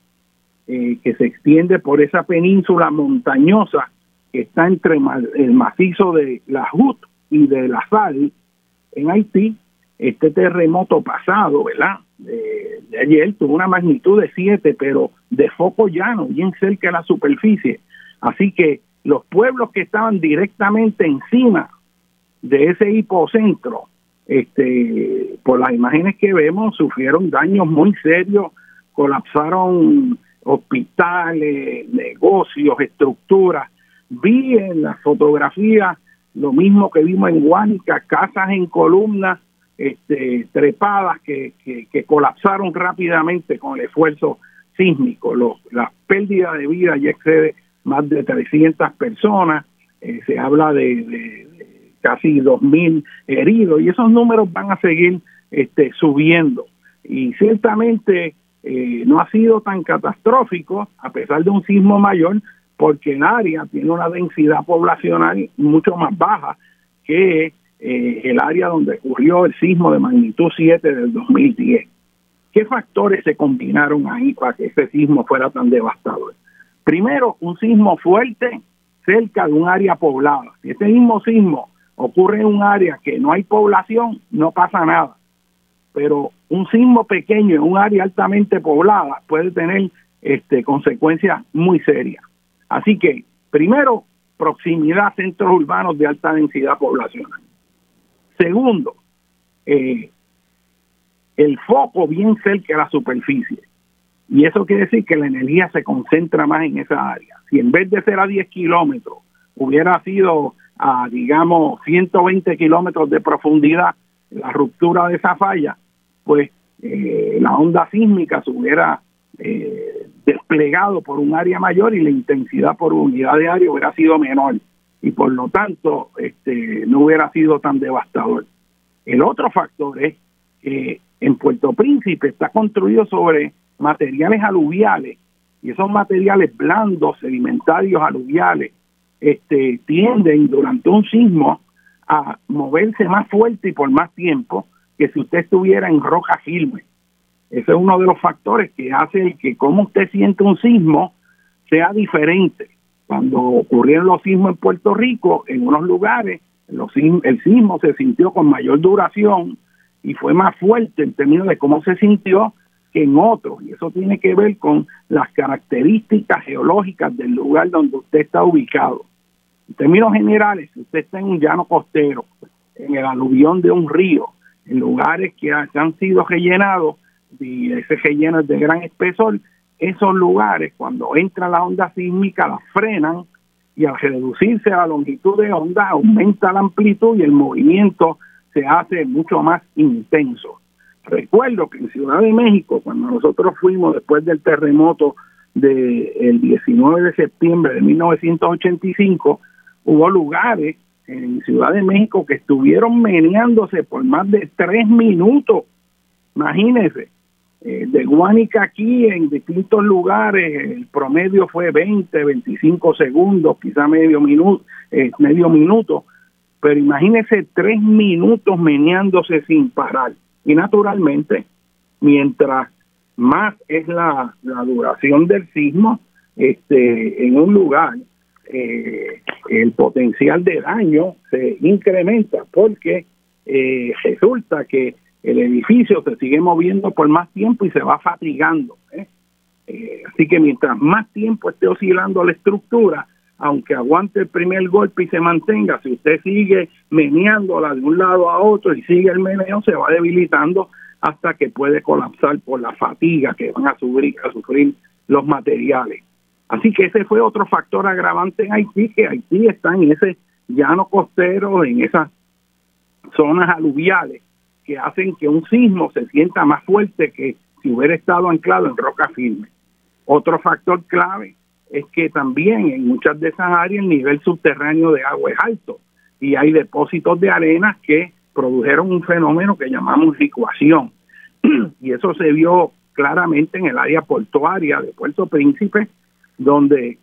eh, que se extiende por esa península montañosa que está entre el macizo de la Jut y de la Sal en Haití, este terremoto pasado, ¿verdad? De, ayer tuvo una magnitud de 7, pero de foco llano, bien cerca de la superficie. Así que los pueblos que estaban directamente encima de ese hipocentro, este, por las imágenes que vemos, sufrieron daños muy serios, colapsaron hospitales, negocios, estructuras. Vi en la fotografía lo mismo que vimos en Huánica, casas en columnas este, trepadas que, que, colapsaron rápidamente con el esfuerzo sísmico. la pérdida de vida ya excede más de 300 personas, eh, se habla de, de, de casi 2.000 heridos y esos números van a seguir este, subiendo. Y ciertamente eh, no ha sido tan catastrófico a pesar de un sismo mayor porque el área tiene una densidad poblacional mucho más baja que eh, el área donde ocurrió el sismo de magnitud 7 del 2010. ¿Qué factores se combinaron ahí para que ese sismo fuera tan devastador? Primero, un sismo fuerte cerca de un área poblada. Si ese mismo sismo ocurre en un área que no hay población, no pasa nada. Pero un sismo pequeño en un área altamente poblada puede tener este, consecuencias muy serias. Así que, primero, proximidad a centros urbanos de alta densidad poblacional. Segundo, eh, el foco bien cerca de la superficie. Y eso quiere decir que la energía se concentra más en esa área. Si en vez de ser a 10 kilómetros hubiera sido a, digamos, 120 kilómetros de profundidad la ruptura de esa falla, pues eh, la onda sísmica se hubiera eh, desplegado por un área mayor y la intensidad por unidad de área hubiera sido menor y por lo tanto este, no hubiera sido tan devastador. El otro factor es que en Puerto Príncipe está construido sobre materiales aluviales y esos materiales blandos, sedimentarios aluviales, este, tienden durante un sismo a moverse más fuerte y por más tiempo que si usted estuviera en roca firme. Ese es uno de los factores que hace que como usted siente un sismo sea diferente. Cuando ocurrieron los sismos en Puerto Rico, en unos lugares, los, el sismo se sintió con mayor duración y fue más fuerte en términos de cómo se sintió que en otros. Y eso tiene que ver con las características geológicas del lugar donde usted está ubicado. En términos generales, si usted está en un llano costero, en el aluvión de un río, en lugares que han sido rellenados y ese relleno es de gran espesor, esos lugares cuando entra la onda sísmica las frenan y al reducirse la longitud de onda aumenta la amplitud y el movimiento se hace mucho más intenso. Recuerdo que en Ciudad de México, cuando nosotros fuimos después del terremoto del 19 de septiembre de 1985, hubo lugares en Ciudad de México que estuvieron meneándose por más de tres minutos. Imagínense, eh, de Guánica aquí en distintos lugares el promedio fue 20, 25 segundos, quizá medio minuto, eh, medio minuto, pero imagínense tres minutos meneándose sin parar. Y naturalmente, mientras más es la, la duración del sismo este, en un lugar, eh, el potencial de daño se incrementa porque eh, resulta que el edificio se sigue moviendo por más tiempo y se va fatigando. ¿eh? así que mientras más tiempo esté oscilando la estructura, aunque aguante el primer golpe y se mantenga, si usted sigue meneándola de un lado a otro y sigue el meneo, se va debilitando hasta que puede colapsar por la fatiga que van a sufrir, a sufrir los materiales. Así que ese fue otro factor agravante en Haití, que Haití está en ese llano costero, en esas zonas aluviales que hacen que un sismo se sienta más fuerte que si hubiera estado anclado en roca firme. Otro factor clave es que también en muchas de esas áreas el nivel subterráneo de agua es alto y hay depósitos de arena que produjeron un fenómeno que llamamos licuación. y eso se vio claramente en el área portuaria de Puerto Príncipe, donde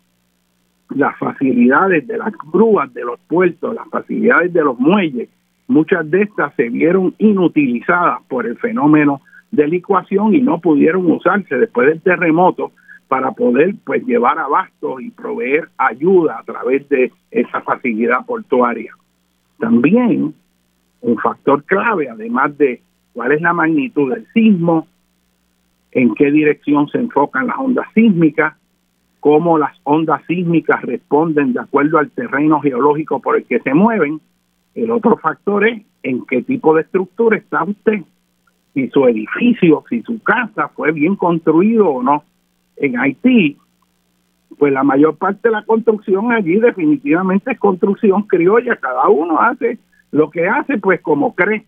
las facilidades de las grúas de los puertos, las facilidades de los muelles, muchas de estas se vieron inutilizadas por el fenómeno de licuación y no pudieron usarse después del terremoto para poder pues llevar abasto y proveer ayuda a través de esa facilidad portuaria. También un factor clave, además de cuál es la magnitud del sismo, en qué dirección se enfocan las ondas sísmicas, cómo las ondas sísmicas responden de acuerdo al terreno geológico por el que se mueven. El otro factor es en qué tipo de estructura está usted, si su edificio, si su casa fue bien construido o no. En Haití, pues la mayor parte de la construcción allí definitivamente es construcción criolla, cada uno hace lo que hace pues como cree.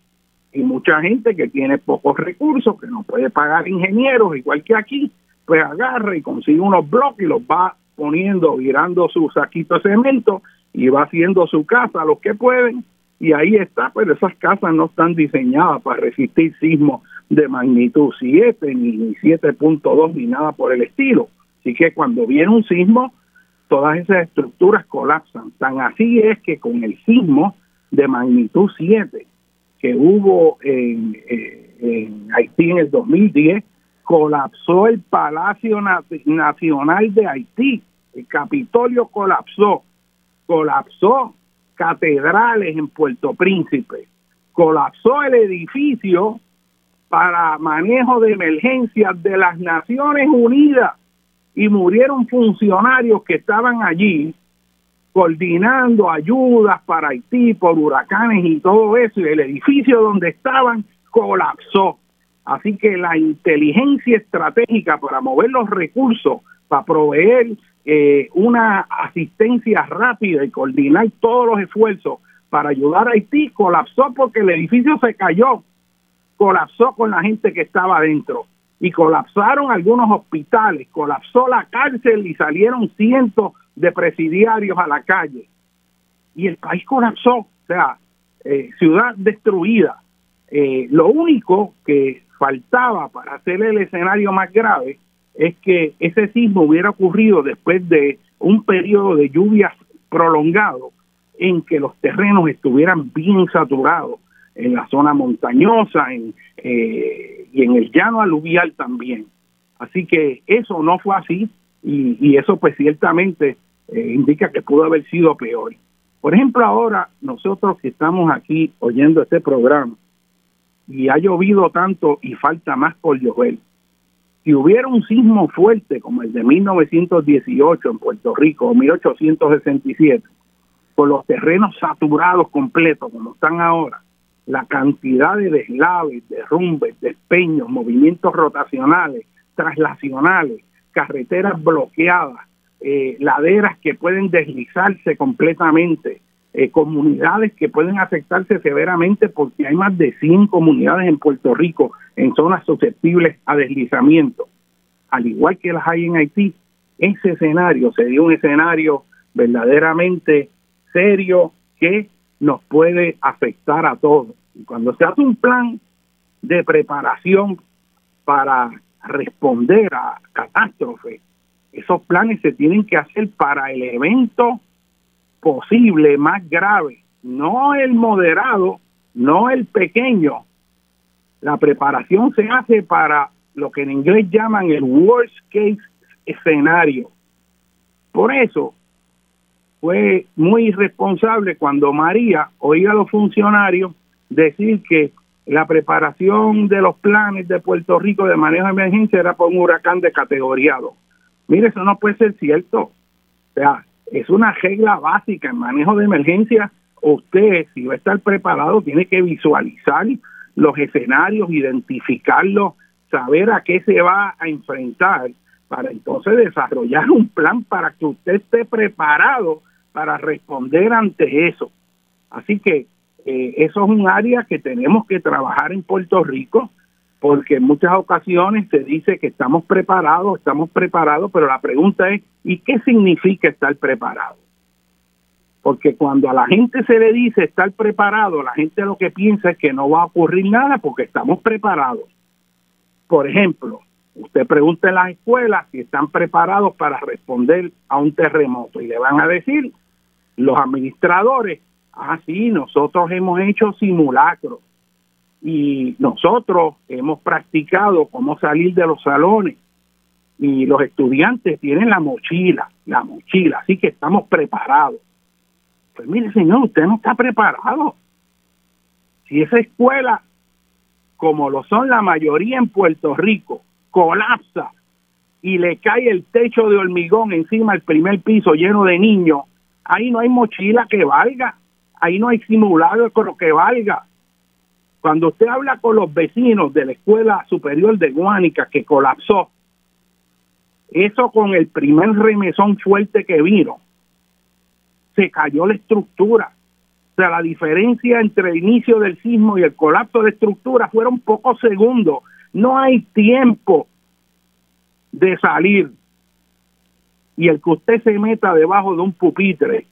Y mucha gente que tiene pocos recursos, que no puede pagar ingenieros, igual que aquí, pues agarra y consigue unos bloques y los va poniendo, virando su saquito de cemento y va haciendo su casa, los que pueden, y ahí está, pero esas casas no están diseñadas para resistir sismos de magnitud 7, ni 7.2, ni nada por el estilo. Así que cuando viene un sismo, todas esas estructuras colapsan. Tan así es que con el sismo de magnitud 7, que hubo en, eh, en Haití en el 2010, colapsó el Palacio Nacional de Haití, el Capitolio colapsó, colapsó catedrales en Puerto Príncipe, colapsó el edificio para manejo de emergencias de las Naciones Unidas y murieron funcionarios que estaban allí coordinando ayudas para Haití por huracanes y todo eso, y el edificio donde estaban colapsó. Así que la inteligencia estratégica para mover los recursos, para proveer eh, una asistencia rápida y coordinar todos los esfuerzos para ayudar a Haití, colapsó porque el edificio se cayó, colapsó con la gente que estaba adentro y colapsaron algunos hospitales, colapsó la cárcel y salieron cientos de presidiarios a la calle. Y el país colapsó, o sea, eh, ciudad destruida. Eh, lo único que faltaba para hacer el escenario más grave es que ese sismo hubiera ocurrido después de un periodo de lluvias prolongado en que los terrenos estuvieran bien saturados en la zona montañosa eh, y en el llano aluvial también. Así que eso no fue así y, y eso pues ciertamente eh, indica que pudo haber sido peor. Por ejemplo, ahora nosotros que estamos aquí oyendo este programa y ha llovido tanto y falta más por llover, si hubiera un sismo fuerte como el de 1918 en Puerto Rico o 1867, con los terrenos saturados completos como están ahora, la cantidad de deslaves, derrumbes, despeños, movimientos rotacionales, traslacionales, carreteras bloqueadas, eh, laderas que pueden deslizarse completamente, eh, comunidades que pueden afectarse severamente porque hay más de 100 comunidades en Puerto Rico en zonas susceptibles a deslizamiento, al igual que las hay en Haití. Ese escenario sería un escenario verdaderamente serio que nos puede afectar a todos. Y cuando se hace un plan de preparación para responder a catástrofes, esos planes se tienen que hacer para el evento posible más grave, no el moderado, no el pequeño. La preparación se hace para lo que en inglés llaman el worst case escenario. Por eso fue muy irresponsable cuando María oía a los funcionarios decir que la preparación de los planes de Puerto Rico de manejo de emergencia era por un huracán de categoría 2. Mire, eso no puede ser cierto. O sea, es una regla básica en manejo de emergencia. Usted, si va a estar preparado, tiene que visualizar los escenarios, identificarlos, saber a qué se va a enfrentar para entonces desarrollar un plan para que usted esté preparado para responder ante eso. Así que eh, eso es un área que tenemos que trabajar en Puerto Rico porque en muchas ocasiones se dice que estamos preparados, estamos preparados, pero la pregunta es, ¿y qué significa estar preparado? Porque cuando a la gente se le dice estar preparado, la gente lo que piensa es que no va a ocurrir nada porque estamos preparados. Por ejemplo, usted pregunta en las escuelas si están preparados para responder a un terremoto y le van a decir los administradores, ah, sí, nosotros hemos hecho simulacros y nosotros hemos practicado cómo salir de los salones y los estudiantes tienen la mochila, la mochila, así que estamos preparados. Pues mire, señor, usted no está preparado. Si esa escuela, como lo son la mayoría en Puerto Rico, colapsa y le cae el techo de hormigón encima del primer piso lleno de niños, ahí no hay mochila que valga, ahí no hay simulado que valga. Cuando usted habla con los vecinos de la Escuela Superior de Guánica que colapsó, eso con el primer remesón fuerte que vino, se cayó la estructura. O sea, la diferencia entre el inicio del sismo y el colapso de estructura fueron pocos segundos. No hay tiempo de salir. Y el que usted se meta debajo de un pupitre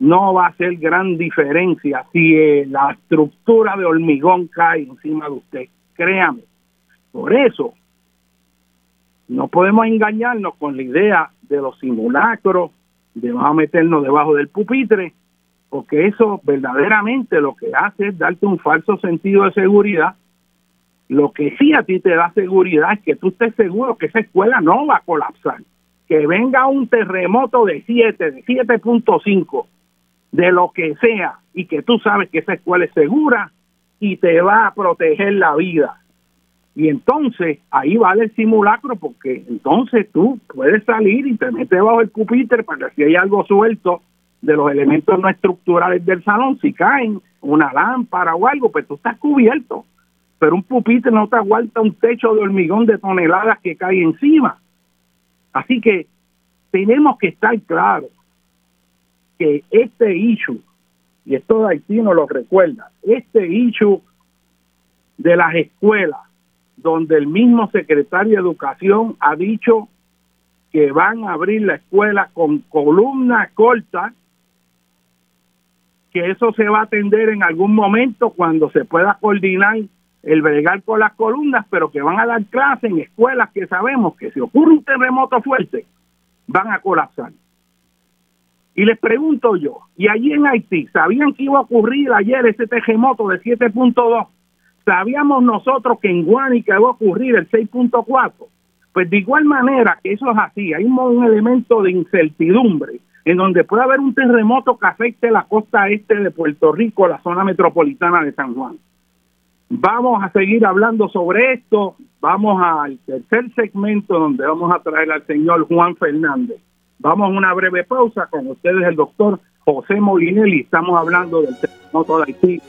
no va a hacer gran diferencia si eh, la estructura de hormigón cae encima de usted. Créame. Por eso, no podemos engañarnos con la idea de los simulacros, de vamos a meternos debajo del pupitre, porque eso verdaderamente lo que hace es darte un falso sentido de seguridad. Lo que sí a ti te da seguridad es que tú estés seguro que esa escuela no va a colapsar. Que venga un terremoto de 7, de 7.5, de lo que sea, y que tú sabes que esa escuela es segura y te va a proteger la vida. Y entonces ahí vale el simulacro porque entonces tú puedes salir y te metes bajo el pupitre para que si hay algo suelto de los elementos no estructurales del salón, si caen una lámpara o algo, pues tú estás cubierto. Pero un pupitre no te aguanta un techo de hormigón de toneladas que cae encima. Así que tenemos que estar claros que este issue, y esto de Haití nos lo recuerda, este issue de las escuelas, donde el mismo secretario de Educación ha dicho que van a abrir la escuela con columnas cortas, que eso se va a atender en algún momento cuando se pueda coordinar el bregar con las columnas, pero que van a dar clases en escuelas que sabemos que si ocurre un terremoto fuerte, van a colapsar. Y les pregunto yo, ¿y allí en Haití sabían que iba a ocurrir ayer ese terremoto de 7.2? sabíamos nosotros que en Guánica iba a ocurrir el 6.4. Pues de igual manera que eso es así, hay un, elemento de incertidumbre en donde puede haber un terremoto que afecte la costa este de Puerto Rico, la zona metropolitana de San Juan. Vamos a seguir hablando sobre esto. Vamos al tercer segmento donde vamos a traer al señor Juan Fernández. Vamos a una breve pausa con ustedes, el doctor José Molinelli. Estamos hablando del terremoto de Haití.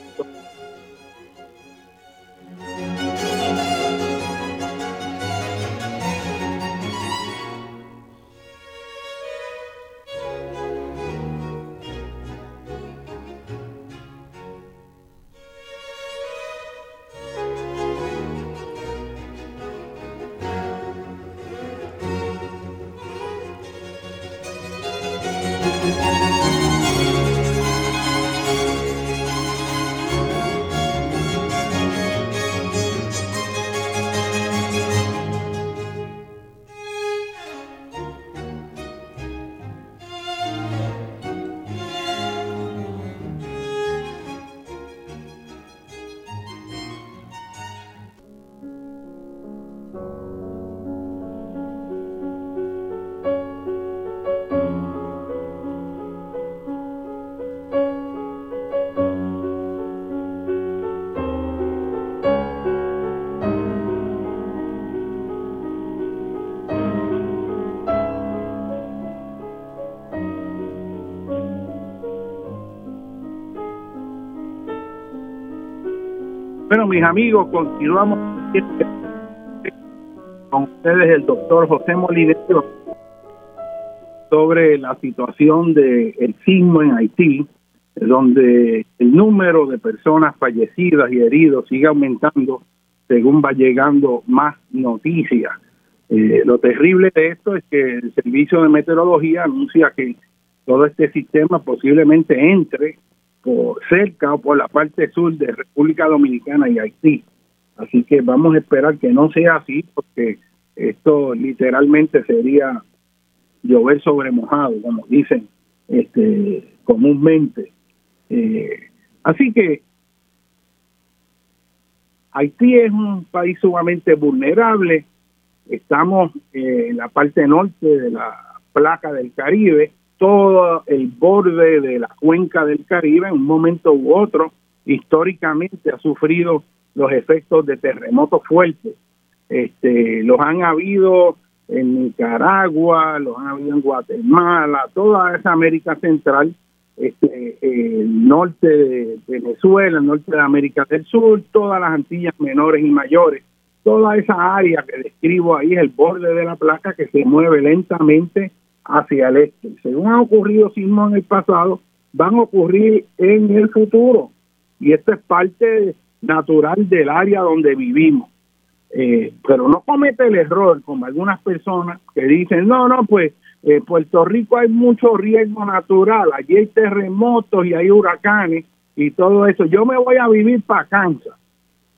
Bueno, mis amigos, continuamos con ustedes el doctor José Molinero sobre la situación del el sismo en Haití. donde el número de personas fallecidas y heridos sigue aumentando según va llegando más noticias. Eh, lo terrible de esto es que el Servicio de Meteorología anuncia que todo este sistema posiblemente entre por cerca o por la parte sur de República Dominicana y Haití. Así que vamos a esperar que no sea así, porque esto literalmente sería llover sobre mojado, como dicen este, comúnmente. Eh, así que Haití es un país sumamente vulnerable. Estamos en la parte norte de la placa del Caribe, todo el borde de la cuenca del Caribe, en un momento u otro, históricamente ha sufrido los efectos de terremotos fuertes. Este, los han habido en Nicaragua, los han habido en Guatemala, toda esa América Central, este, el norte de Venezuela, el norte de América del Sur, todas las Antillas menores y mayores, toda esa área que describo ahí es el borde de la placa que se mueve lentamente hacia el este. Según han ocurrido sismos en el pasado, van a ocurrir en el futuro. Y esto es parte natural del área donde vivimos. Eh, pero no comete el error como algunas personas que dicen, no, no, pues en eh, Puerto Rico hay mucho riesgo natural, allí hay terremotos y hay huracanes y todo eso. Yo me voy a vivir para Kansas.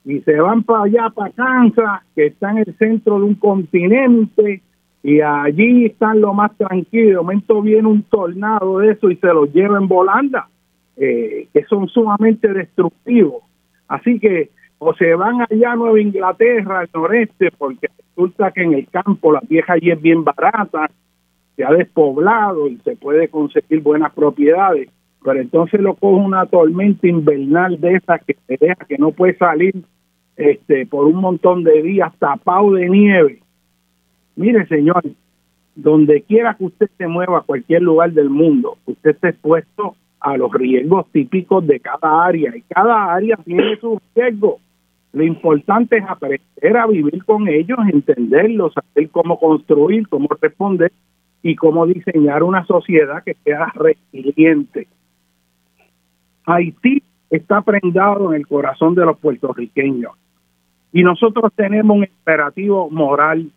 Y se van para allá, para Kansas, que está en el centro de un continente, y allí están lo más tranquilo. De momento viene un tornado de eso y se los lleva en volanda, eh, que son sumamente destructivos. Así que o se van allá a Nueva Inglaterra, al noreste, porque resulta que en el campo la vieja allí es bien barata, se ha despoblado y se puede conseguir buenas propiedades, pero entonces lo coge una tormenta invernal de esas que se deja que no puede salir este por un montón de días tapado de nieve. Mire, señor, donde quiera que usted se mueva cualquier lugar del mundo, usted esté expuesto a los riesgos típicos de cada área y cada área tiene sus riesgos. Lo importante es aprender a vivir con ellos, entenderlos, saber cómo construir, cómo responder y cómo diseñar una sociedad que sea resiliente. Haití está prendado en el corazón de los puertorriqueños y nosotros tenemos un imperativo moral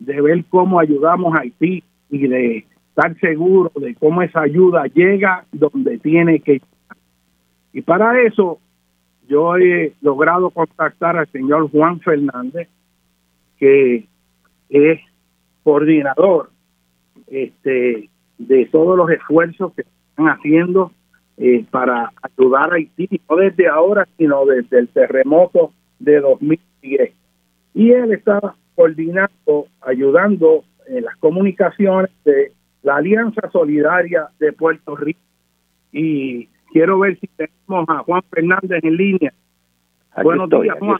de ver cómo ayudamos a Haití y de estar seguro de cómo esa ayuda llega donde tiene que llegar. Y para eso yo he logrado contactar al señor Juan Fernández, que es coordinador este, de todos los esfuerzos que están haciendo eh, para ayudar a Haití, no desde ahora, sino desde el terremoto de 2010. Y él está coordinando, ayudando en las comunicaciones de la Alianza Solidaria de Puerto Rico. Y quiero ver si tenemos a Juan Fernández en línea. Buenos días, Juan.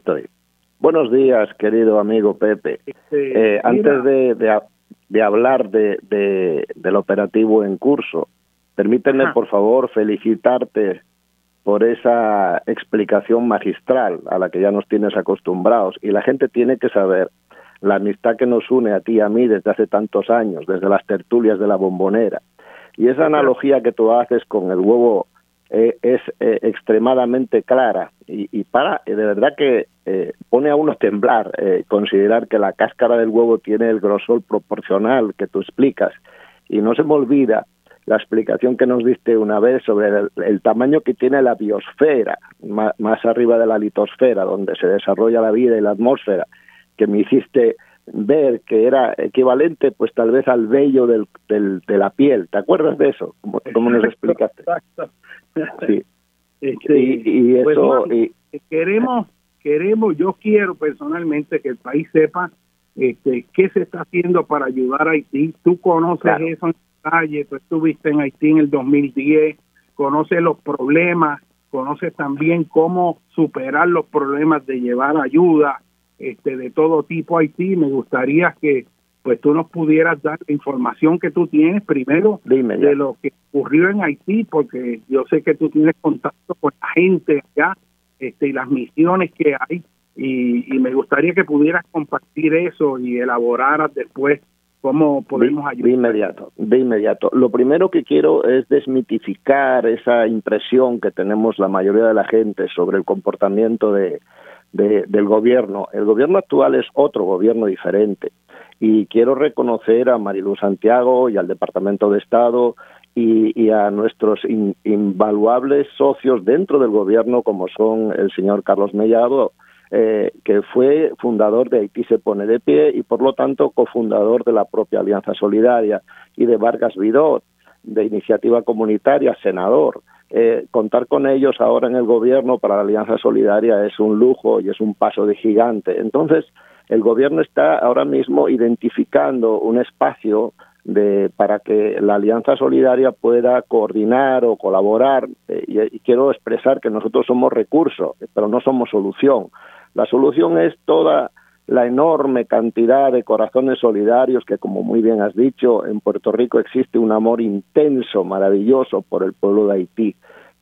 Buenos días, querido amigo Pepe. Este, eh, antes de, de, hablar de, de, del operativo en curso, permíteme, por favor, felicitarte por esa explicación magistral a la que ya nos tienes acostumbrados. Y la gente tiene que saber la amistad que nos une a ti y a mí desde hace tantos años, desde las tertulias de la bombonera. Y esa analogía que tú haces con el huevo eh, es eh, extremadamente clara y, para, de verdad que eh, pone a uno a temblar considerar que la cáscara del huevo tiene el grosor proporcional que tú explicas. Y no se me olvida la explicación que nos diste una vez sobre el, tamaño que tiene la biosfera, más, arriba de la litosfera, donde se desarrolla la vida y la atmósfera, que me hiciste ver que era equivalente pues tal vez al vello del, de la piel. ¿Te acuerdas de eso? ¿Cómo, nos explicaste? Exacto. Sí. Este, y, pues, eso... queremos, queremos, yo quiero personalmente que el país sepa este, qué se está haciendo para ayudar a Haití. Tú conoces eso en detalle, tú estuviste en Haití en el 2010, conoces los problemas, conoces también cómo superar los problemas de llevar ayuda este, de todo tipo a Haití. Me gustaría que pues tú nos pudieras dar la información que tú tienes primero de lo que ocurrió en Haití, porque yo sé que tú tienes contacto con la gente allá este, y las misiones que hay, y, me gustaría que pudieras compartir eso y elaboraras después ¿Cómo podemos ayudar? De inmediato, de inmediato. Lo primero que quiero es desmitificar esa impresión que tenemos la mayoría de la gente sobre el comportamiento de, del gobierno. El gobierno actual es otro gobierno diferente y quiero reconocer a Marilu Santiago y al Departamento de Estado y, a nuestros invaluables socios dentro del gobierno como son el señor Carlos Mellado, eh, que fue fundador de Haití se pone de pie y por lo tanto cofundador de la propia Alianza Solidaria y de Vargas Vidot, de Iniciativa Comunitaria, senador. Eh, contar con ellos ahora en el gobierno para la Alianza Solidaria es un lujo y es un paso de gigante. Entonces, el gobierno está ahora mismo identificando un espacio de, para que la Alianza Solidaria pueda coordinar o colaborar. Eh, y, quiero expresar que nosotros somos recursos, pero no somos solución. La solución es toda la enorme cantidad de corazones solidarios que, como muy bien has dicho, en Puerto Rico existe un amor intenso, maravilloso por el pueblo de Haití,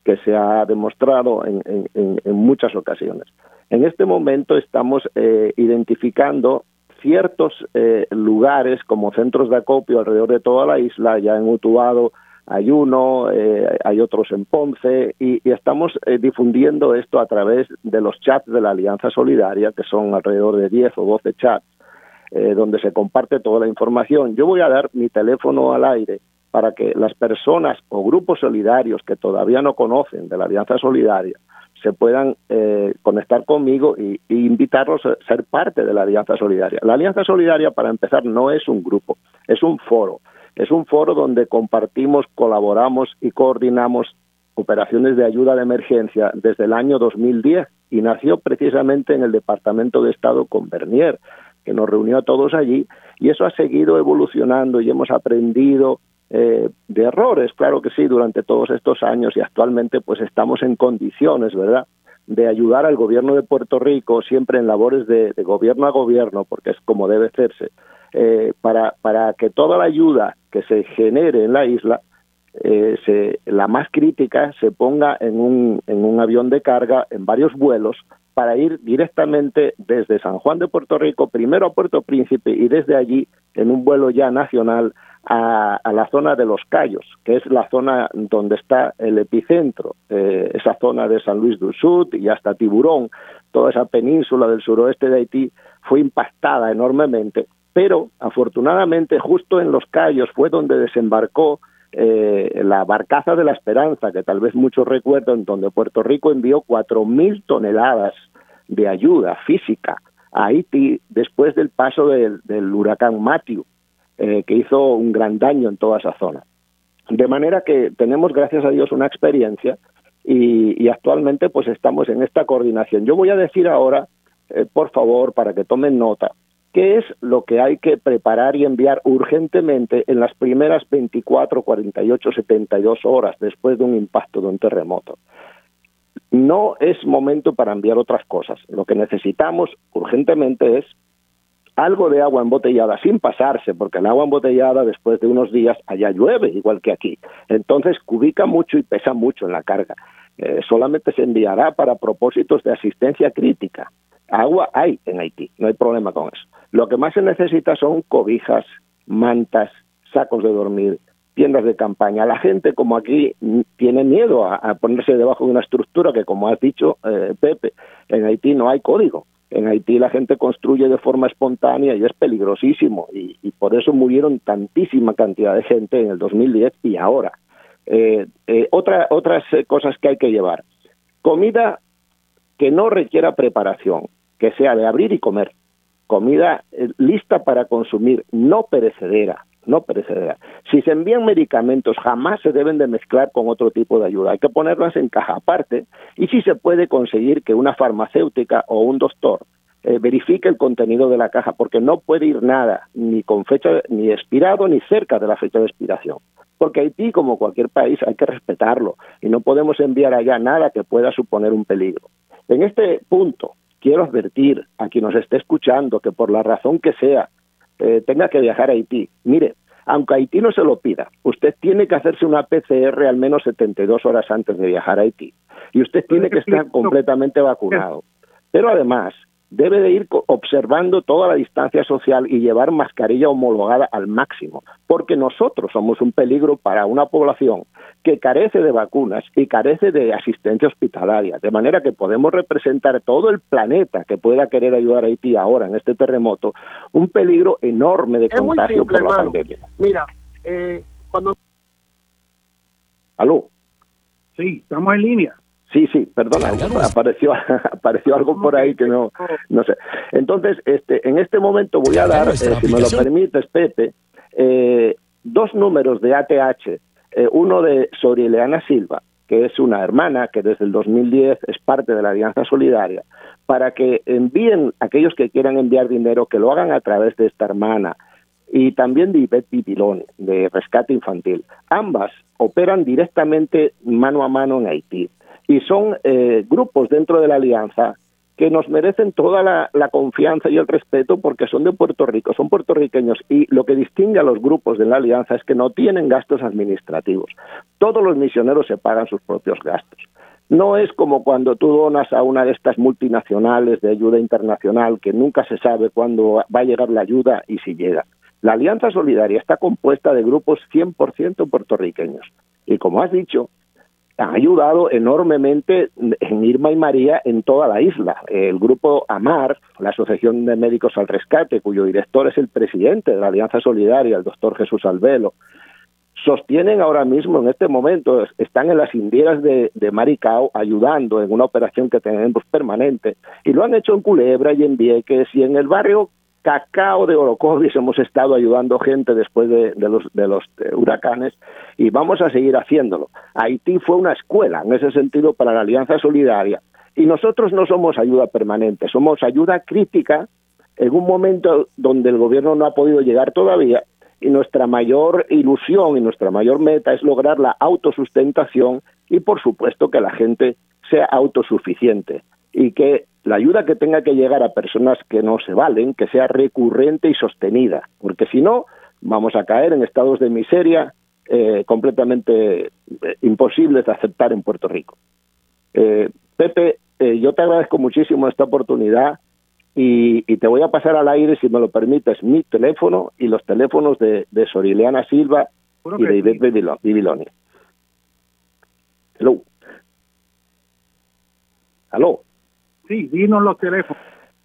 que se ha demostrado en, muchas ocasiones. En este momento estamos eh, identificando ciertos eh, lugares como centros de acopio alrededor de toda la isla, ya en Utuado, hay uno, eh, hay otros en Ponce, y, estamos eh, difundiendo esto a través de los chats de la Alianza Solidaria, que son alrededor de 10 o 12 chats, eh, donde se comparte toda la información. Yo voy a dar mi teléfono al aire para que las personas o grupos solidarios que todavía no conocen de la Alianza Solidaria se puedan conectar conmigo y, invitarlos a ser parte de la Alianza Solidaria. La Alianza Solidaria, para empezar, no es un grupo, es un foro es un foro donde compartimos, colaboramos y coordinamos operaciones de ayuda de emergencia desde el año 2010 y nació precisamente en el Departamento de Estado con Bernier, que nos reunió a todos allí y eso ha seguido evolucionando y hemos aprendido eh, de errores, claro que sí, durante todos estos años y actualmente pues estamos en condiciones, ¿verdad?, de ayudar al gobierno de Puerto Rico siempre en labores de gobierno a gobierno, porque es como debe hacerse, eh, para, para que toda la ayuda que se genere en la isla, eh, se, la más crítica, se ponga en un, en un avión de carga, en varios vuelos, para ir directamente desde San Juan de Puerto Rico, primero a Puerto Príncipe y desde allí, en un vuelo ya nacional, a, la zona de los Cayos, que es la zona donde está el epicentro, eh, esa zona de San Luis del Sud y hasta Tiburón, toda esa península del suroeste de Haití fue impactada enormemente pero afortunadamente justo en los Cayos fue donde desembarcó eh, la barcaza de la esperanza, que tal vez muchos recuerdan, donde Puerto Rico envió cuatro mil toneladas de ayuda física a Haití después del paso del, huracán Matthew, eh, que hizo un gran daño en toda esa zona. De manera que tenemos, gracias a Dios, una experiencia y, y actualmente pues estamos en esta coordinación. Yo voy a decir ahora, eh, por favor, para que tomen nota, ¿Qué es lo que hay que preparar y enviar urgentemente en las primeras 24, 48, 72 horas después de un impacto de un terremoto? No es momento para enviar otras cosas. Lo que necesitamos urgentemente es algo de agua embotellada sin pasarse, porque el agua embotellada después de unos días allá llueve, igual que aquí. Entonces cubica mucho y pesa mucho en la carga. Eh, solamente se enviará para propósitos de asistencia crítica. Agua hay en Haití, no hay problema con eso. Lo que más se necesita son cobijas, mantas, sacos de dormir, tiendas de campaña. La gente, como aquí, tiene miedo a, ponerse debajo de una estructura que, como has dicho, eh, Pepe, en Haití no hay código. En Haití la gente construye de forma espontánea y es peligrosísimo. Y, por eso murieron tantísima cantidad de gente en el 2010 y ahora. Eh, eh, otra, otras cosas que hay que llevar. Comida que no requiera preparación que sea de abrir y comer, comida eh, lista para consumir, no perecedera, no perecedera. Si se envían medicamentos, jamás se deben de mezclar con otro tipo de ayuda. Hay que ponerlas en caja aparte y si se puede conseguir que una farmacéutica o un doctor eh, verifique el contenido de la caja, porque no puede ir nada ni con fecha ni expirado ni cerca de la fecha de expiración. Porque Haití, como cualquier país, hay que respetarlo y no podemos enviar allá nada que pueda suponer un peligro. En este punto, quiero advertir a quien nos esté escuchando que por la razón que sea eh, tenga que viajar a Haití. Mire, aunque Haití no se lo pida, usted tiene que hacerse una PCR al menos 72 horas antes de viajar a Haití. Y usted tiene que estar completamente vacunado. Pero además, debe de ir observando toda la distancia social y llevar mascarilla homologada al máximo, porque nosotros somos un peligro para una población que carece de vacunas y carece de asistencia hospitalaria, de manera que podemos representar todo el planeta que pueda querer ayudar a Haití ahora en este terremoto, un peligro enorme de contagio por la pandemia. Mira, eh, cuando... ¿Aló? Sí, estamos en línea. Sí, sí, perdona, apareció, apareció algo por ahí que no, no sé. Entonces, este, en este momento voy a dar, eh, si me lo permites, Pepe, eh, dos números de ATH, eh, uno de Sorileana Silva, que es una hermana que desde el 2010 es parte de la Alianza Solidaria, para que envíen aquellos que quieran enviar dinero, que lo hagan a través de esta hermana, y también de Ivette Pipilón, de Rescate Infantil. Ambas operan directamente mano a mano en Haití y son eh, grupos dentro de la alianza que nos merecen toda la, confianza y el respeto porque son de Puerto Rico, son puertorriqueños y lo que distingue a los grupos de la alianza es que no tienen gastos administrativos. Todos los misioneros se pagan sus propios gastos. No es como cuando tú donas a una de estas multinacionales de ayuda internacional que nunca se sabe cuándo va a llegar la ayuda y si llega. La Alianza Solidaria está compuesta de grupos 100% puertorriqueños. Y como has dicho, han ayudado enormemente en Irma y María en toda la isla. El grupo AMAR, la Asociación de Médicos al Rescate, cuyo director es el presidente de la Alianza Solidaria, el doctor Jesús Albelo, sostienen ahora mismo, en este momento, están en las indieras de, de, Maricao ayudando en una operación que tenemos permanente, y lo han hecho en Culebra y en Vieques y en el barrio cacao de Orocovis. Hemos estado ayudando gente después de, los, de los eh, huracanes y vamos a seguir haciéndolo. Haití fue una escuela en ese sentido para la Alianza Solidaria. Y nosotros no somos ayuda permanente, somos ayuda crítica en un momento donde el gobierno no ha podido llegar todavía y nuestra mayor ilusión y nuestra mayor meta es lograr la autosustentación y por supuesto que la gente sea autosuficiente y que la ayuda que tenga que llegar a personas que no se valen, que sea recurrente y sostenida, porque si no, vamos a caer en estados de miseria eh, completamente eh, imposibles de aceptar en Puerto Rico. Eh, Pepe, yo te agradezco muchísimo esta oportunidad y, te voy a pasar al aire, si me lo permites, mi teléfono y los teléfonos de, de Soriliana Silva y de Ivette Bibiloni. Hello. Aló. Sí, dinos los teléfonos.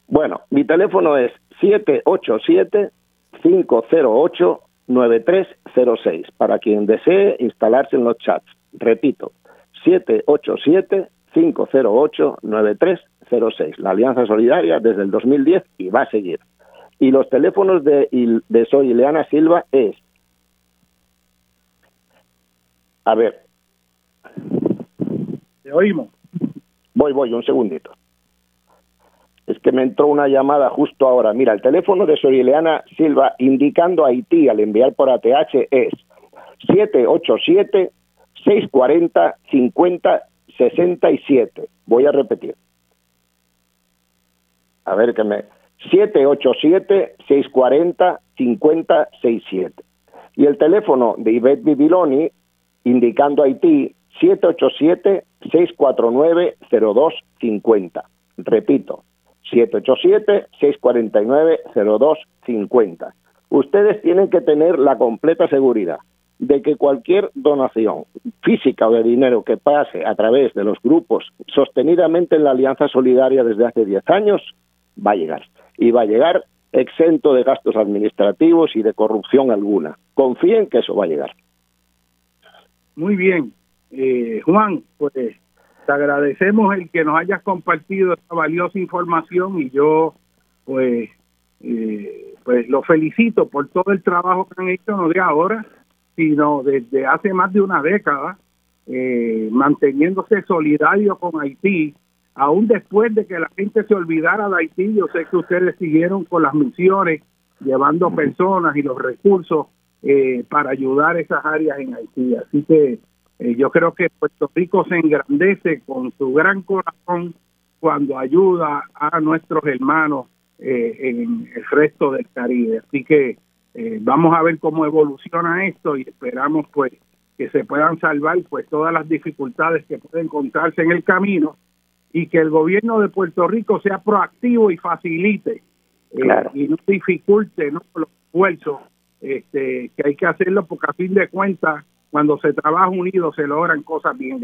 Bueno, mi teléfono es 787-508-9306 para quien desee instalarse en los chats. Repito, 787-508-9306. La Alianza Solidaria desde el 2010 y va a seguir. Y los teléfonos de, de Soy Ileana Silva es... A ver. Te oímos. Voy, voy, un segundito. Es que me entró una llamada justo ahora. Mira, el teléfono de Sorileana Silva indicando Haití al enviar por ATH es 787-640-5067. Voy a repetir. A ver que me... 787-640-5067. Y el teléfono de Ivette Bibiloni indicando Haití 787-649-0250. Repito, 787-649-0250. Ustedes tienen que tener la completa seguridad de que cualquier donación física o de dinero que pase a través de los grupos sostenidamente en la Alianza Solidaria desde hace 10 años va a llegar. Y va a llegar exento de gastos administrativos y de corrupción alguna. Confíen que eso va a llegar. Muy bien. Eh, Juan, pues te agradecemos el que nos hayas compartido esta valiosa información y yo pues eh, pues lo felicito por todo el trabajo que han hecho no de ahora sino desde hace más de una década eh, manteniéndose solidario con Haití. Aún después de que la gente se olvidara de Haití yo sé que ustedes siguieron con las misiones llevando personas y los recursos eh, para ayudar esas áreas en Haití. Así que eh, yo creo que Puerto Rico se engrandece con su gran corazón cuando ayuda a nuestros hermanos eh, en el resto del Caribe. Así que eh, vamos a ver cómo evoluciona esto y esperamos pues que se puedan salvar pues todas las dificultades que pueden encontrarse en el camino y que el gobierno de Puerto Rico sea proactivo y facilite eh, y no dificulte ¿no? los esfuerzos este, que hay que hacerlo porque a fin de cuentas cuando se trabaja unido se logran cosas bien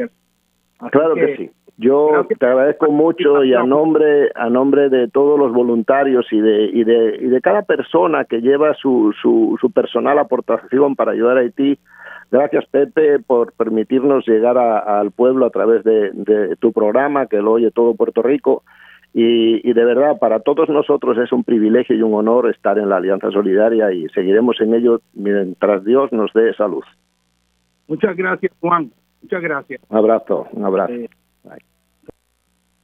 claro que, sí yo te agradezco mucho y a nombre a nombre de todos los voluntarios y de y de, y de cada persona que lleva su, su, su personal aportación para ayudar a Haití Gracias, Pepe, por permitirnos llegar al pueblo a través de, tu programa, que lo oye todo Puerto Rico. Y, de verdad, para todos nosotros es un privilegio y un honor estar en la Alianza Solidaria y seguiremos en ello mientras Dios nos dé salud. Muchas gracias, Juan. Muchas gracias. Un abrazo, un abrazo. Eh,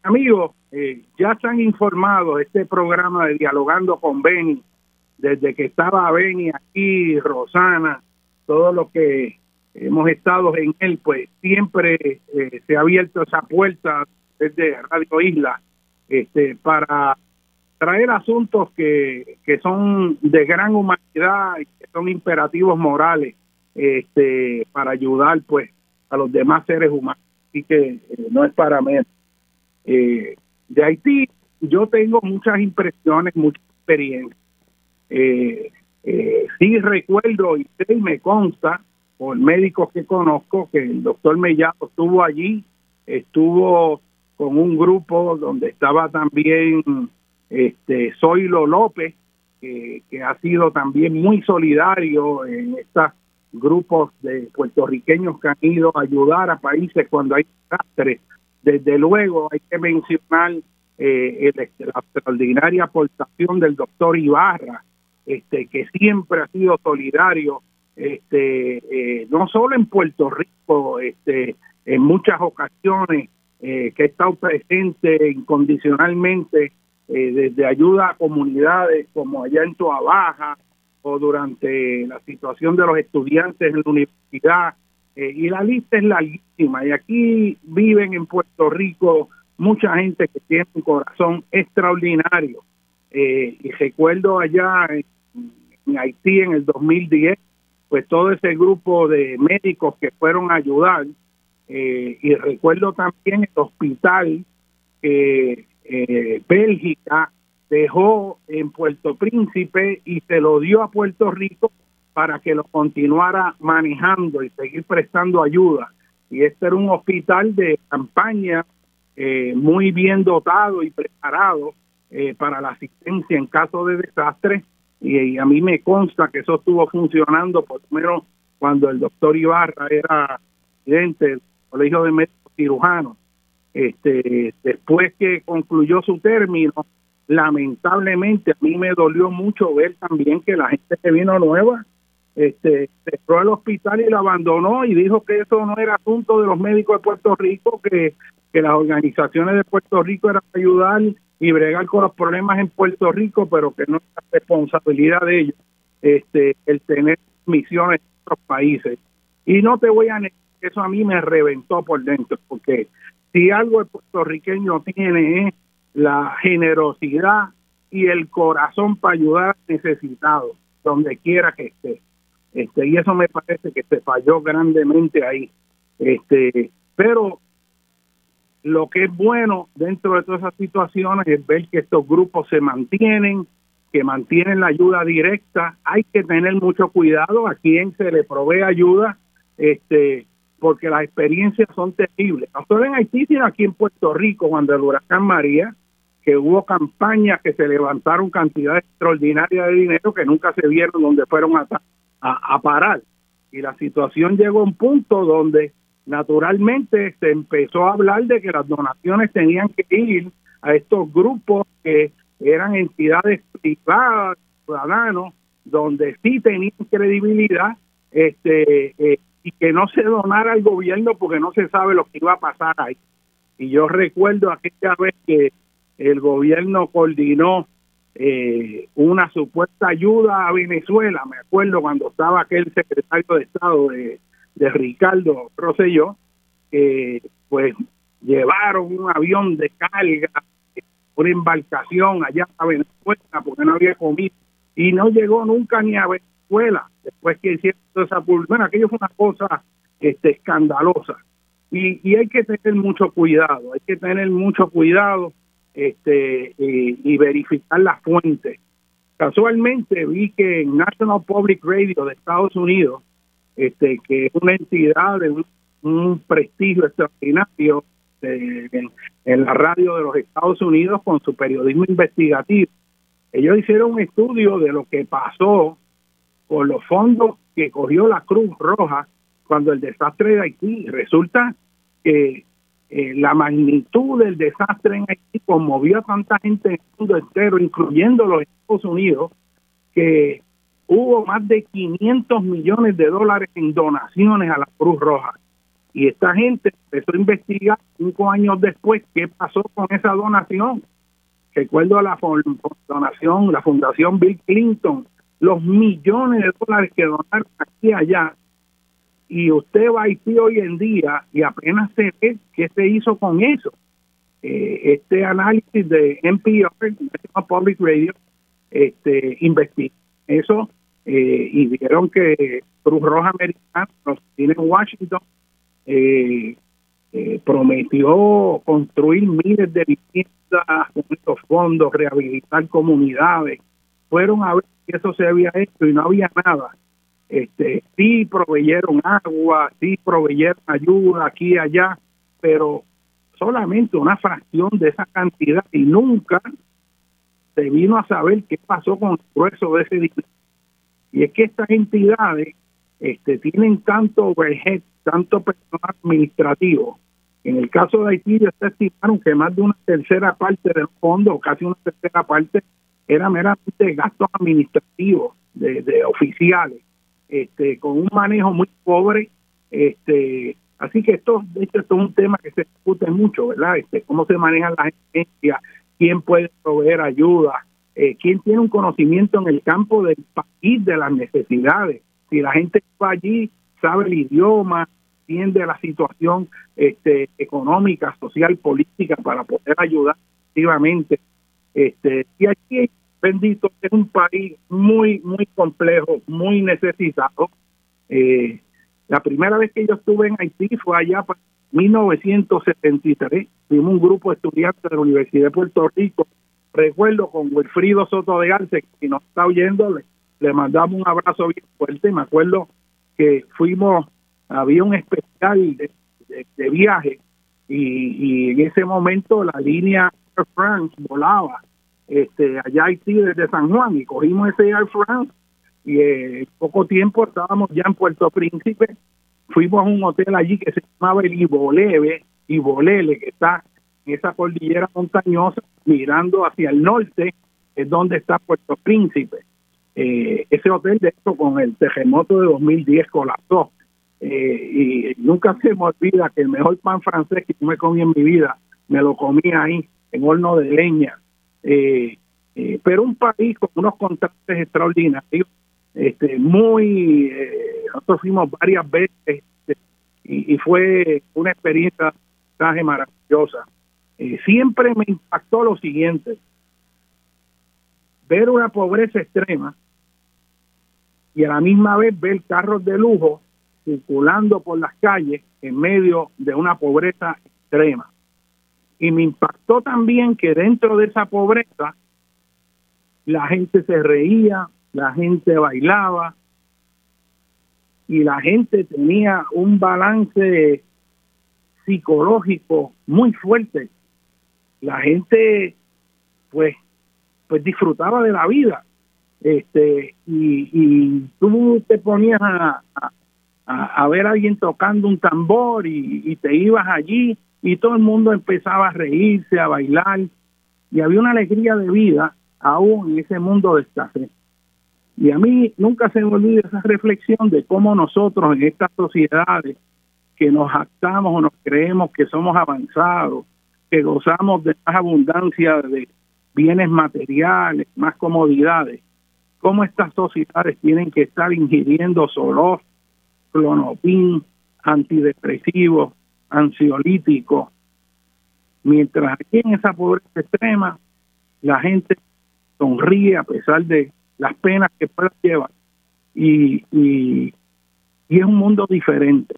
amigos, eh, ya están informados este programa de Dialogando con Beni, desde que estaba Beni aquí, Rosana, todo lo que hemos estado en él, pues siempre eh, se ha abierto esa puerta desde Radio Isla este, para traer asuntos que, que son de gran humanidad y que son imperativos morales este, para ayudar pues a los demás seres humanos. Así que eh, no es para menos. Eh, de Haití yo tengo muchas impresiones, mucha experiencia. Eh, eh, sí recuerdo y me consta por médicos que conozco que el doctor Mellado estuvo allí, estuvo con un grupo donde estaba también este Zoilo López, que, ha sido también muy solidario en estos grupos de puertorriqueños que han ido a ayudar a países cuando hay desastres. Desde luego hay que mencionar eh, la extraordinaria aportación del doctor Ibarra, este, que siempre ha sido solidario, este, eh, no solo en Puerto Rico, este, en muchas ocasiones, eh, que ha estado presente incondicionalmente eh, desde ayuda a comunidades como allá en Toa Baja o durante la situación de los estudiantes en la universidad. y la lista es larguísima. Y aquí viven en Puerto Rico mucha gente que tiene un corazón extraordinario. y recuerdo allá en Haití en el 2010, pues todo ese grupo de médicos que fueron a ayudar, eh, y recuerdo también el hospital eh, Bélgica dejó en Puerto Príncipe y se lo dio a Puerto Rico para que lo continuara manejando y seguir prestando ayuda. Y este era un hospital de campaña eh, muy bien dotado y preparado para la asistencia en caso de desastre y, a mí me consta que eso estuvo funcionando por lo menos cuando el doctor Ibarra era presidente del Colegio de Médicos Cirujanos. Este, después que concluyó su término, lamentablemente a mí me dolió mucho ver también que la gente que vino nueva este, cerró el hospital y lo abandonó y dijo que eso no era asunto de los médicos de Puerto Rico, que, que las organizaciones de Puerto Rico eran ayudar y bregar con los problemas en Puerto Rico, pero que no es la responsabilidad de ellos este, el tener misiones en otros países. Y no te voy a negar eso a mí me reventó por dentro, porque si algo el puertorriqueño tiene es la generosidad y el corazón para ayudar a necesitados, donde quiera que esté. Este, y eso me parece que se falló grandemente ahí. Este, pero lo que es bueno dentro de todas esas situaciones es ver que estos grupos se mantienen, que mantienen la ayuda directa. Hay que tener mucho cuidado a quien se le provee ayuda, este, porque las experiencias son terribles. No solo en Haití, aquí en Puerto Rico, cuando el huracán María, que hubo campañas que se levantaron cantidades extraordinarias de dinero que nunca se vieron donde fueron a, a, parar. Y la situación llegó a un punto donde naturalmente se empezó a hablar de que las donaciones tenían que ir a estos grupos que eran entidades privadas, ciudadanos, donde sí tenían credibilidad este eh, y que no se donara al gobierno porque no se sabe lo que iba a pasar ahí. Y yo recuerdo aquella vez que el gobierno coordinó eh, una supuesta ayuda a Venezuela, me acuerdo cuando estaba aquel secretario de Estado de Ricardo Rosselló, que pues llevaron un avión de carga, una embarcación allá a Venezuela porque no había comida y no llegó nunca ni a Venezuela. Después que hicieron esa bueno aquello fue una cosa este escandalosa. Y, y hay que tener mucho cuidado, hay que tener mucho cuidado este y, verificar las fuentes. Casualmente vi que en National Public Radio de Estados Unidos, este que es una entidad de un, prestigio extraordinario en, en, la radio de los Estados Unidos con su periodismo investigativo, ellos hicieron un estudio de lo que pasó con los fondos que cogió la Cruz Roja cuando el desastre de Haití. Resulta que eh, la magnitud del desastre en Haití conmovió a tanta gente en el mundo entero, incluyendo los Estados Unidos, que hubo más de 500 millones de dólares en donaciones a la Cruz Roja. Y esta gente empezó a investigar cinco años después qué pasó con esa donación. Recuerdo la donación, la Fundación Bill Clinton, los millones de dólares que donaron aquí y allá y usted va a Haití hoy en día y apenas se ve qué se hizo con eso. Eh, este análisis de NPR, Public Radio, este, investigó eso eh, y vieron que Cruz Roja Americana, tiene en Washington, eh, prometió construir miles de viviendas con estos fondos, rehabilitar comunidades. Fueron a ver si eso se había hecho y no había nada este, sí proveyeron agua, sí proveyeron ayuda aquí y allá, pero solamente una fracción de esa cantidad y nunca se vino a saber qué pasó con el grueso de ese dinero. Y es que estas entidades este, tienen tanto overhead, tanto personal administrativo. En el caso de Haití, ya se estimaron que más de una tercera parte del fondo, casi una tercera parte, era meramente gastos administrativos de, de oficiales este, con un manejo muy pobre. Este, así que esto, es un tema que se discute mucho, ¿verdad? Este, cómo se manejan las agencias, quién puede proveer ayuda, eh, quién tiene un conocimiento en el campo del país de las necesidades. Si la gente va allí, sabe el idioma, entiende la situación este, económica, social, política para poder ayudar activamente. Este, y aquí bendito, es un país muy, muy complejo, muy necesitado. Eh, la primera vez que yo estuve en Haití fue allá para 1973. Fuimos un grupo de estudiantes de la Universidad de Puerto Rico. Recuerdo con Wilfrido Soto de Arce, que nos está oyendo, le, mandamos un abrazo bien fuerte. Me acuerdo que fuimos, había un especial de, viaje y, y, en ese momento la línea France volaba este, allá Haití desde San Juan y cogimos ese Air France y eh, poco tiempo estábamos ya en Puerto Príncipe, fuimos a un hotel allí que se llamaba el Iboleve, Ibolele, que está en esa cordillera montañosa, mirando hacia el norte, es donde está Puerto Príncipe. Eh, ese hotel, de hecho, con el terremoto de 2010 colapsó. Eh, y nunca se me olvida que el mejor pan francés que yo me comí en mi vida, me lo comí ahí, en horno de leña, eh, eh, pero un país con unos contrastes extraordinarios, este, muy, eh, nosotros fuimos varias veces este, y, fue una experiencia maravillosa. Eh, siempre me impactó lo siguiente, ver una pobreza extrema y a la misma vez ver carros de lujo circulando por las calles en medio de una pobreza extrema. Y me impactó también que dentro de esa pobreza la gente se reía, la gente bailaba y la gente tenía un balance psicológico muy fuerte. La gente pues pues disfrutaba de la vida. Este y, y tú te ponías a, a, ver a alguien tocando un tambor y, y te ibas allí y todo el mundo empezaba a reírse, a bailar, y había una alegría de vida aún en ese mundo de escasez. Y a mí nunca se me olvida esa reflexión de cómo nosotros en estas sociedades que nos actamos o nos creemos que somos avanzados, que gozamos de más abundancia de bienes materiales, más comodidades, cómo estas sociedades tienen que estar ingiriendo solor, clonopin, antidepresivos, ansiolítico, mientras aquí en esa pobreza extrema la gente sonríe a pesar de las penas que pueda llevar. Y, y, es un mundo diferente.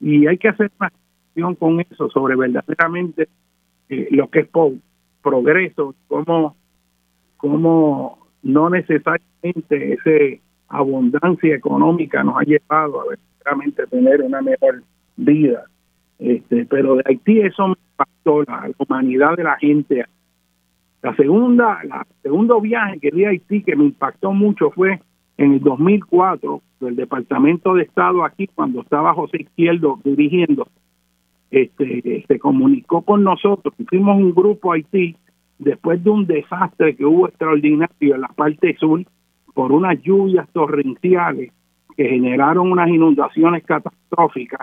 Y hay que hacer reflexión con eso sobre verdaderamente eh, lo que es progreso, cómo, cómo no necesariamente esa abundancia económica nos ha llevado a verdaderamente tener una mejor vida. Este, pero de Haití eso me impactó la, humanidad de la gente. La segunda, la segundo viaje que di a Haití que me impactó mucho fue en el 2004 del Departamento de Estado aquí cuando estaba José Izquierdo dirigiendo este se comunicó con nosotros fuimos un grupo a Haití después de un desastre que hubo extraordinario en la parte sur por unas lluvias torrenciales que generaron unas inundaciones catastróficas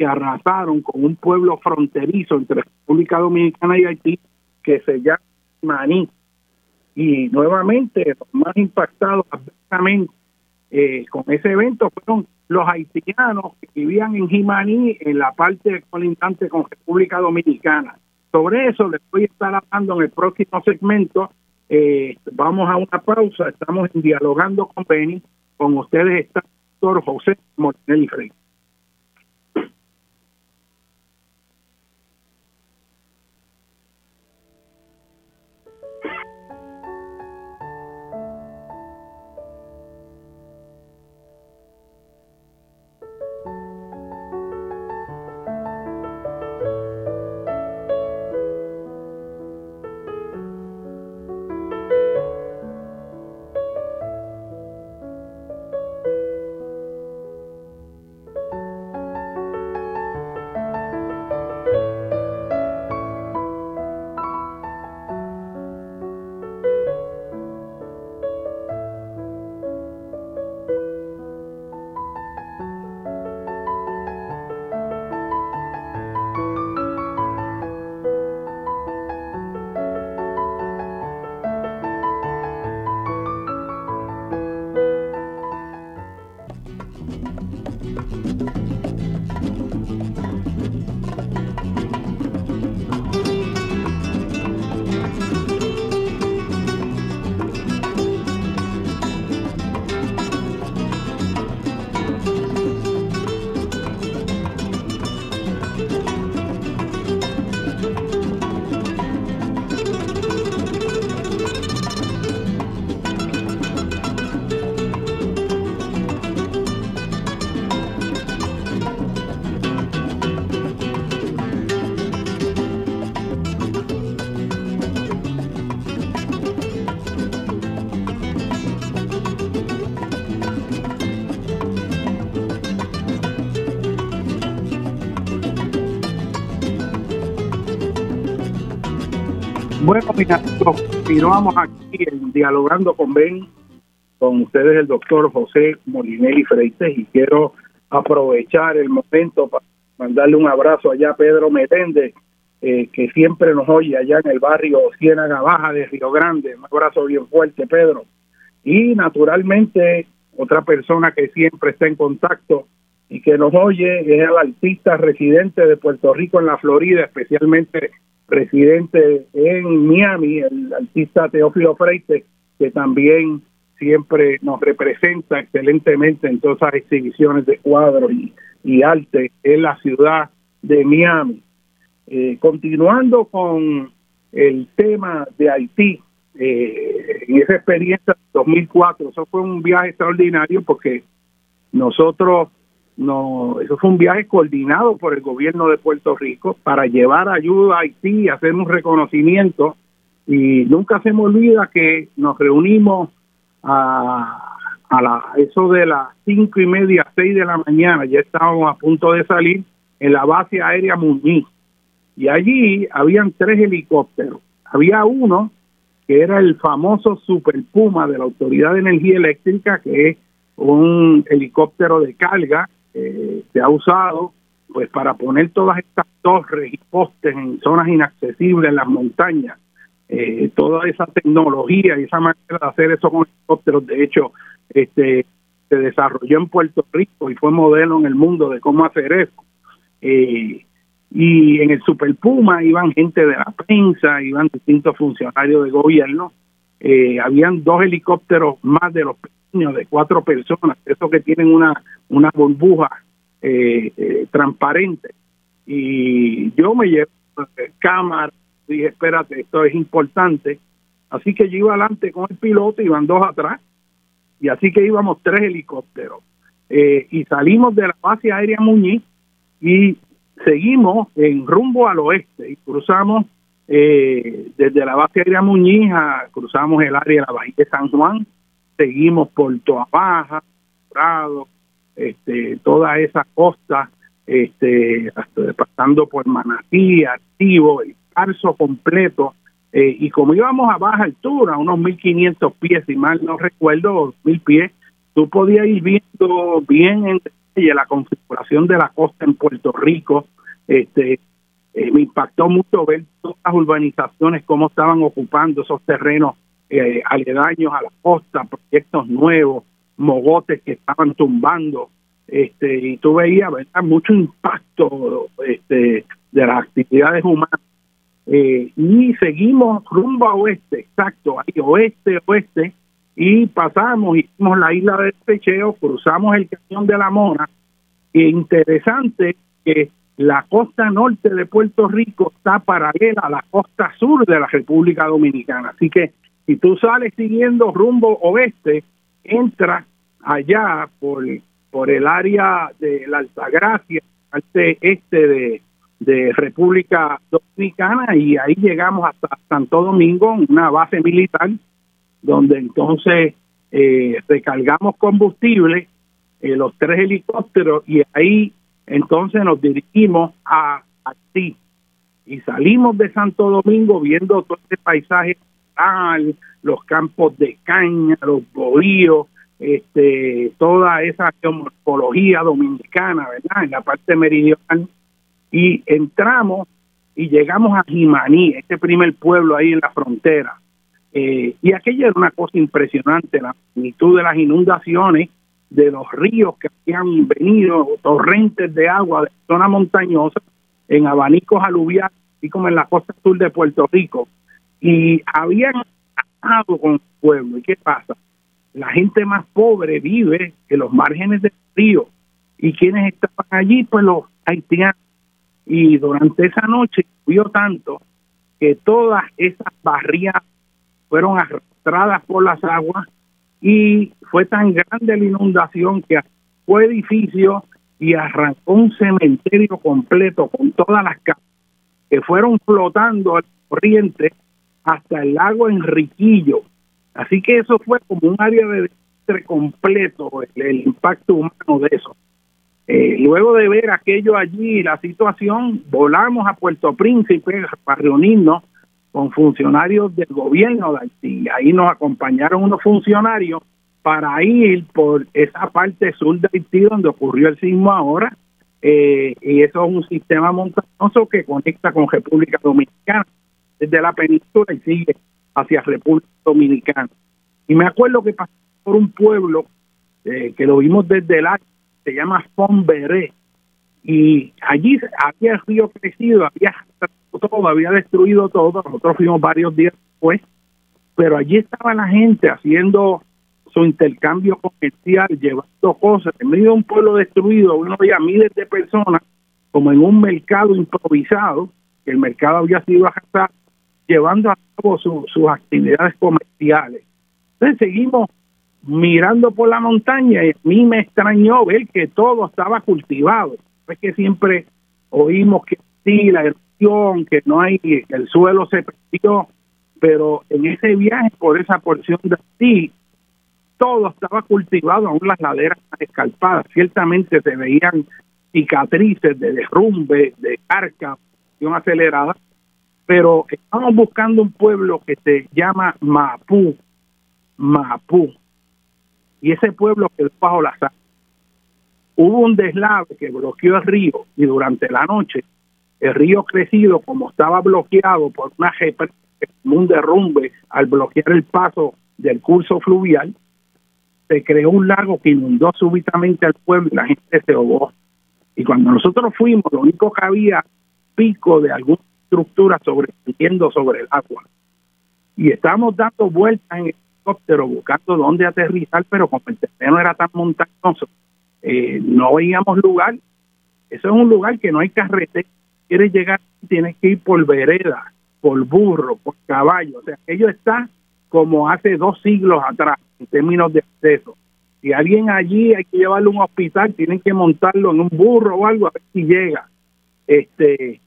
que arrasaron con un pueblo fronterizo entre República Dominicana y Haití que se llama Maní. Y nuevamente, los más impactados eh, con ese evento fueron los haitianos que vivían en Jimaní, en la parte colindante con República Dominicana. Sobre eso les voy a estar hablando en el próximo segmento. Eh, vamos a una pausa, estamos dialogando con Benny. Con ustedes está el doctor José Mortenelli Frey. Bueno, continuamos aquí dialogando con Ben, con ustedes el doctor José Molinelli Freites y quiero aprovechar el momento para mandarle un abrazo allá a Pedro Metende, eh, que siempre nos oye allá en el barrio Ciénaga Baja de Río Grande. Un abrazo bien fuerte, Pedro. Y naturalmente, otra persona que siempre está en contacto y que nos oye es el artista residente de Puerto Rico en la Florida, especialmente residente en Miami, el artista Teófilo Freite, que también siempre nos representa excelentemente en todas las exhibiciones de cuadros y, arte en la ciudad de Miami. Eh, continuando con el tema de Haití, eh, en esa experiencia de 2004, eso fue un viaje extraordinario porque nosotros no, eso fue un viaje coordinado por el gobierno de Puerto Rico para llevar ayuda a Haití, hacer un reconocimiento y nunca se me olvida que nos reunimos a, a la, eso de las cinco y media, seis de la mañana, ya estábamos a punto de salir en la base aérea Muñiz y allí habían tres helicópteros. Había uno que era el famoso Super Puma de la Autoridad de Energía Eléctrica, que es un helicóptero de carga eh, se ha usado pues para poner todas estas torres y postes en zonas inaccesibles en las montañas. Eh, toda esa tecnología y esa manera de hacer eso con helicópteros, de hecho, este se desarrolló en Puerto Rico y fue modelo en el mundo de cómo hacer eso. Eh, y en el Super Puma iban gente de la prensa, iban distintos funcionarios de gobierno. Eh, habían dos helicópteros más de los de cuatro personas, esos que tienen una, una burbuja eh, eh, transparente. y yo me llevé cámara, dije, espérate, esto es importante. Así que yo iba adelante con el piloto, iban dos atrás, y así que íbamos tres helicópteros. Eh, y salimos de la base aérea Muñiz y seguimos en rumbo al oeste y cruzamos eh, desde la base aérea Muñiz, cruzamos el área de la Bahía de San Juan, seguimos por Toa Baja, Prado, este, toda esa costa, este, pasando por Manatí, Activo, el Carso completo, eh, y como íbamos a baja altura, unos 1500 pies, si mal no recuerdo, 1000 pies, tú podías ir viendo bien en la configuración de la costa en Puerto Rico. Este, eh, me impactó mucho ver todas las urbanizaciones, cómo estaban ocupando esos terrenos eh, aledaños a la costa, proyectos nuevos, mogotes que estaban tumbando, este, y tú veías ¿verdad? mucho impacto este, de las actividades humanas. Eh, y seguimos rumbo a oeste, exacto, ahí oeste, oeste, y pasamos, hicimos la isla del Pecheo, cruzamos el cañón de la Mona, e interesante que la costa norte de Puerto Rico está paralela a la costa sur de la República Dominicana, así que si tú sales siguiendo rumbo oeste, entras allá por, por el área de la Altagracia, este, este de, de República Dominicana, y ahí llegamos hasta Santo Domingo, una base militar, donde entonces eh, recargamos combustible, eh, los tres helicópteros, y ahí entonces nos dirigimos a ti y salimos de Santo Domingo viendo todo este paisaje los campos de caña, los bohíos, este, toda esa geomorfología dominicana, ¿verdad? En la parte meridional. Y entramos y llegamos a Jimaní, este primer pueblo ahí en la frontera. Eh, y aquella era una cosa impresionante, la magnitud de las inundaciones, de los ríos que habían venido, torrentes de agua de zona montañosa, en abanicos aluviales, así como en la costa sur de Puerto Rico y habían acabado con el pueblo. ¿Y qué pasa? La gente más pobre vive en los márgenes del río y quienes estaban allí, pues los haitianos. Y durante esa noche vio tanto que todas esas barriadas fueron arrastradas por las aguas y fue tan grande la inundación que fue edificio y arrancó un cementerio completo con todas las casas que fueron flotando al corriente hasta el lago Enriquillo. Así que eso fue como un área de desastre completo, el, impacto humano de eso. Eh, luego de ver aquello allí, la situación, volamos a Puerto Príncipe para reunirnos con funcionarios del gobierno de Haití. Ahí nos acompañaron unos funcionarios para ir por esa parte sur de Haití donde ocurrió el sismo ahora. Eh, y eso es un sistema montañoso que conecta con República Dominicana desde la península y sigue hacia República Dominicana. Y me acuerdo que pasó por un pueblo eh, que lo vimos desde el año, se llama Fonberé, y allí había el río crecido, había todo, había destruido todo, nosotros fuimos varios días después, pero allí estaba la gente haciendo su intercambio comercial, llevando cosas, en medio de un pueblo destruido, uno veía miles de personas como en un mercado improvisado, que el mercado había sido arrasado, llevando a cabo sus actividades comerciales. Entonces seguimos mirando por la montaña y a mí me extrañó ver que todo estaba cultivado. Es que siempre oímos que sí, la erupción, que no hay, el suelo se perdió, pero en ese viaje por esa porción de sí, todo estaba cultivado, aún las laderas escarpadas. Ciertamente se veían cicatrices de derrumbe, de carga, acelerada, pero estamos buscando un pueblo que se llama Mapú, Mapú, y ese pueblo quedó bajo la sal. Hubo un deslave que bloqueó el río y durante la noche el río crecido, como estaba bloqueado por una un derrumbe al bloquear el paso del curso fluvial, se creó un lago que inundó súbitamente al pueblo y la gente se ahogó. Y cuando nosotros fuimos, lo único que había pico de algún estructura sobreviviendo sobre el agua. Y estamos dando vueltas en el helicóptero buscando dónde aterrizar, pero como el terreno era tan montañoso, eh, no veíamos lugar. Eso es un lugar que no hay carretera. Quieres llegar, tienes que ir por vereda, por burro, por caballo. O sea, aquello está como hace dos siglos atrás en términos de acceso. Si alguien allí hay que llevarlo a un hospital, tienen que montarlo en un burro o algo a ver si llega. Este,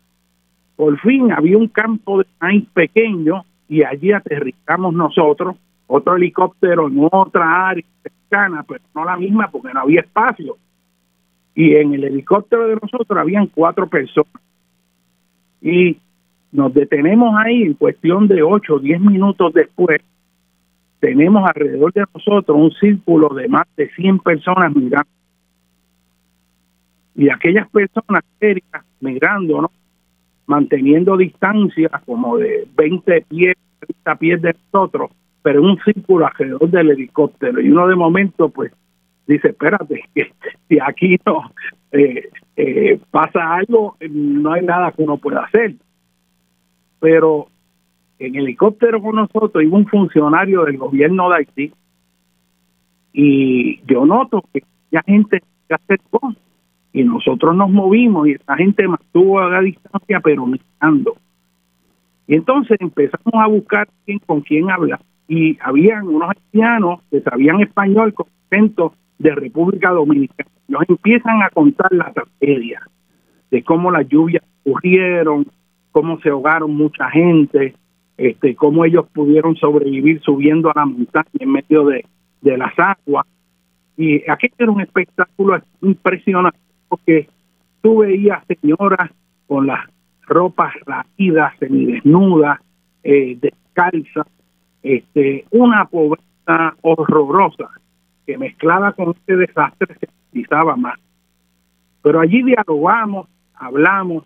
por fin había un campo de maíz pequeño y allí aterrizamos nosotros, otro helicóptero en otra área cercana, pero no la misma porque no había espacio. Y en el helicóptero de nosotros habían cuatro personas. Y nos detenemos ahí en cuestión de ocho o diez minutos después. Tenemos alrededor de nosotros un círculo de más de 100 personas mirando. Y aquellas personas serias ¿no? Manteniendo distancia como de 20 pies, 30 pies de nosotros, pero en un círculo alrededor del helicóptero. Y uno de momento, pues, dice, espérate, que si aquí no eh, eh, pasa algo, no hay nada que uno pueda hacer. Pero en helicóptero con nosotros iba un funcionario del gobierno de Haití y yo noto que ya gente se acercó y nosotros nos movimos y esa gente mantuvo a la distancia pero mirando. Y entonces empezamos a buscar con quién hablar y habían unos haitianos que sabían español con acento de República Dominicana. Nos empiezan a contar la tragedia de cómo las lluvias ocurrieron, cómo se ahogaron mucha gente, este, cómo ellos pudieron sobrevivir subiendo a la montaña en medio de, de las aguas. Y aquello era un espectáculo impresionante que tú veías señoras con las ropas raídas, semidesnudas, eh, descalzas, este, una pobreza horrorosa que mezclada con este desastre se utilizaba más. Pero allí dialogamos, hablamos,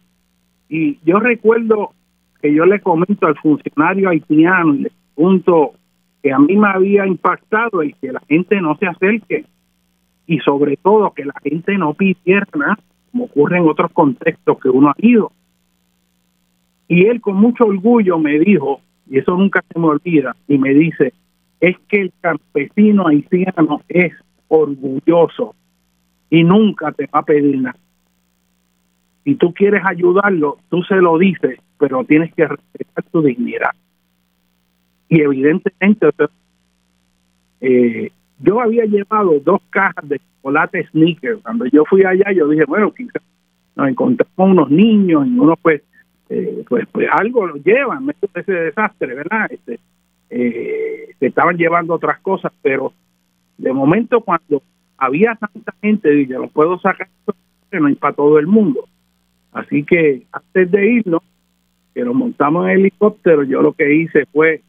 y yo recuerdo que yo le comento al funcionario haitiano le pregunto que a mí me había impactado y que la gente no se acerque y sobre todo que la gente no pidiera nada, como ocurre en otros contextos que uno ha ido. Y él con mucho orgullo me dijo, y eso nunca se me olvida, y me dice, es que el campesino haitiano es orgulloso y nunca te va a pedir nada. Si tú quieres ayudarlo, tú se lo dices, pero tienes que respetar tu dignidad. Y evidentemente, eh, yo había llevado dos cajas de chocolate sneakers. Cuando yo fui allá, yo dije, bueno, quizás nos encontramos unos niños y uno pues, eh, pues, pues algo lo llevan, medio de ese desastre, ¿verdad? Este, eh, se estaban llevando otras cosas, pero de momento cuando había tanta gente, dije, lo puedo sacar, no hay para todo el mundo. Así que antes de irnos, que nos montamos en el helicóptero, yo lo que hice fue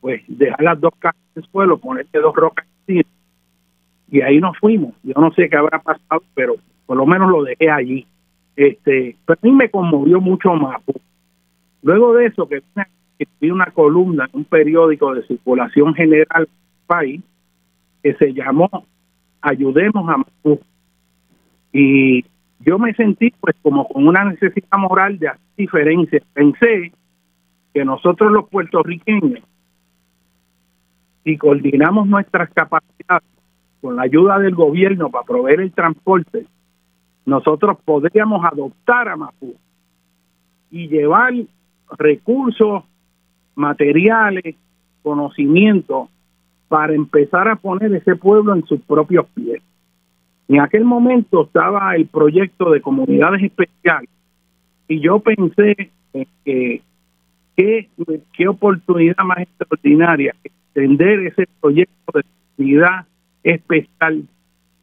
pues dejar las dos cajas en el suelo, ponerle dos rocas y ahí nos fuimos. Yo no sé qué habrá pasado, pero por lo menos lo dejé allí. Este, pero a mí me conmovió mucho más. Luego de eso, que vi una columna en un periódico de circulación general del país que se llamó Ayudemos a Mapu. Y yo me sentí pues como con una necesidad moral de hacer diferencia. Pensé que nosotros los puertorriqueños si coordinamos nuestras capacidades con la ayuda del gobierno para proveer el transporte, nosotros podríamos adoptar a Mapu y llevar recursos, materiales, conocimientos para empezar a poner ese pueblo en sus propios pies. En aquel momento estaba el proyecto de comunidades especiales y yo pensé que qué, qué oportunidad más extraordinaria extender ese proyecto de comunidad especial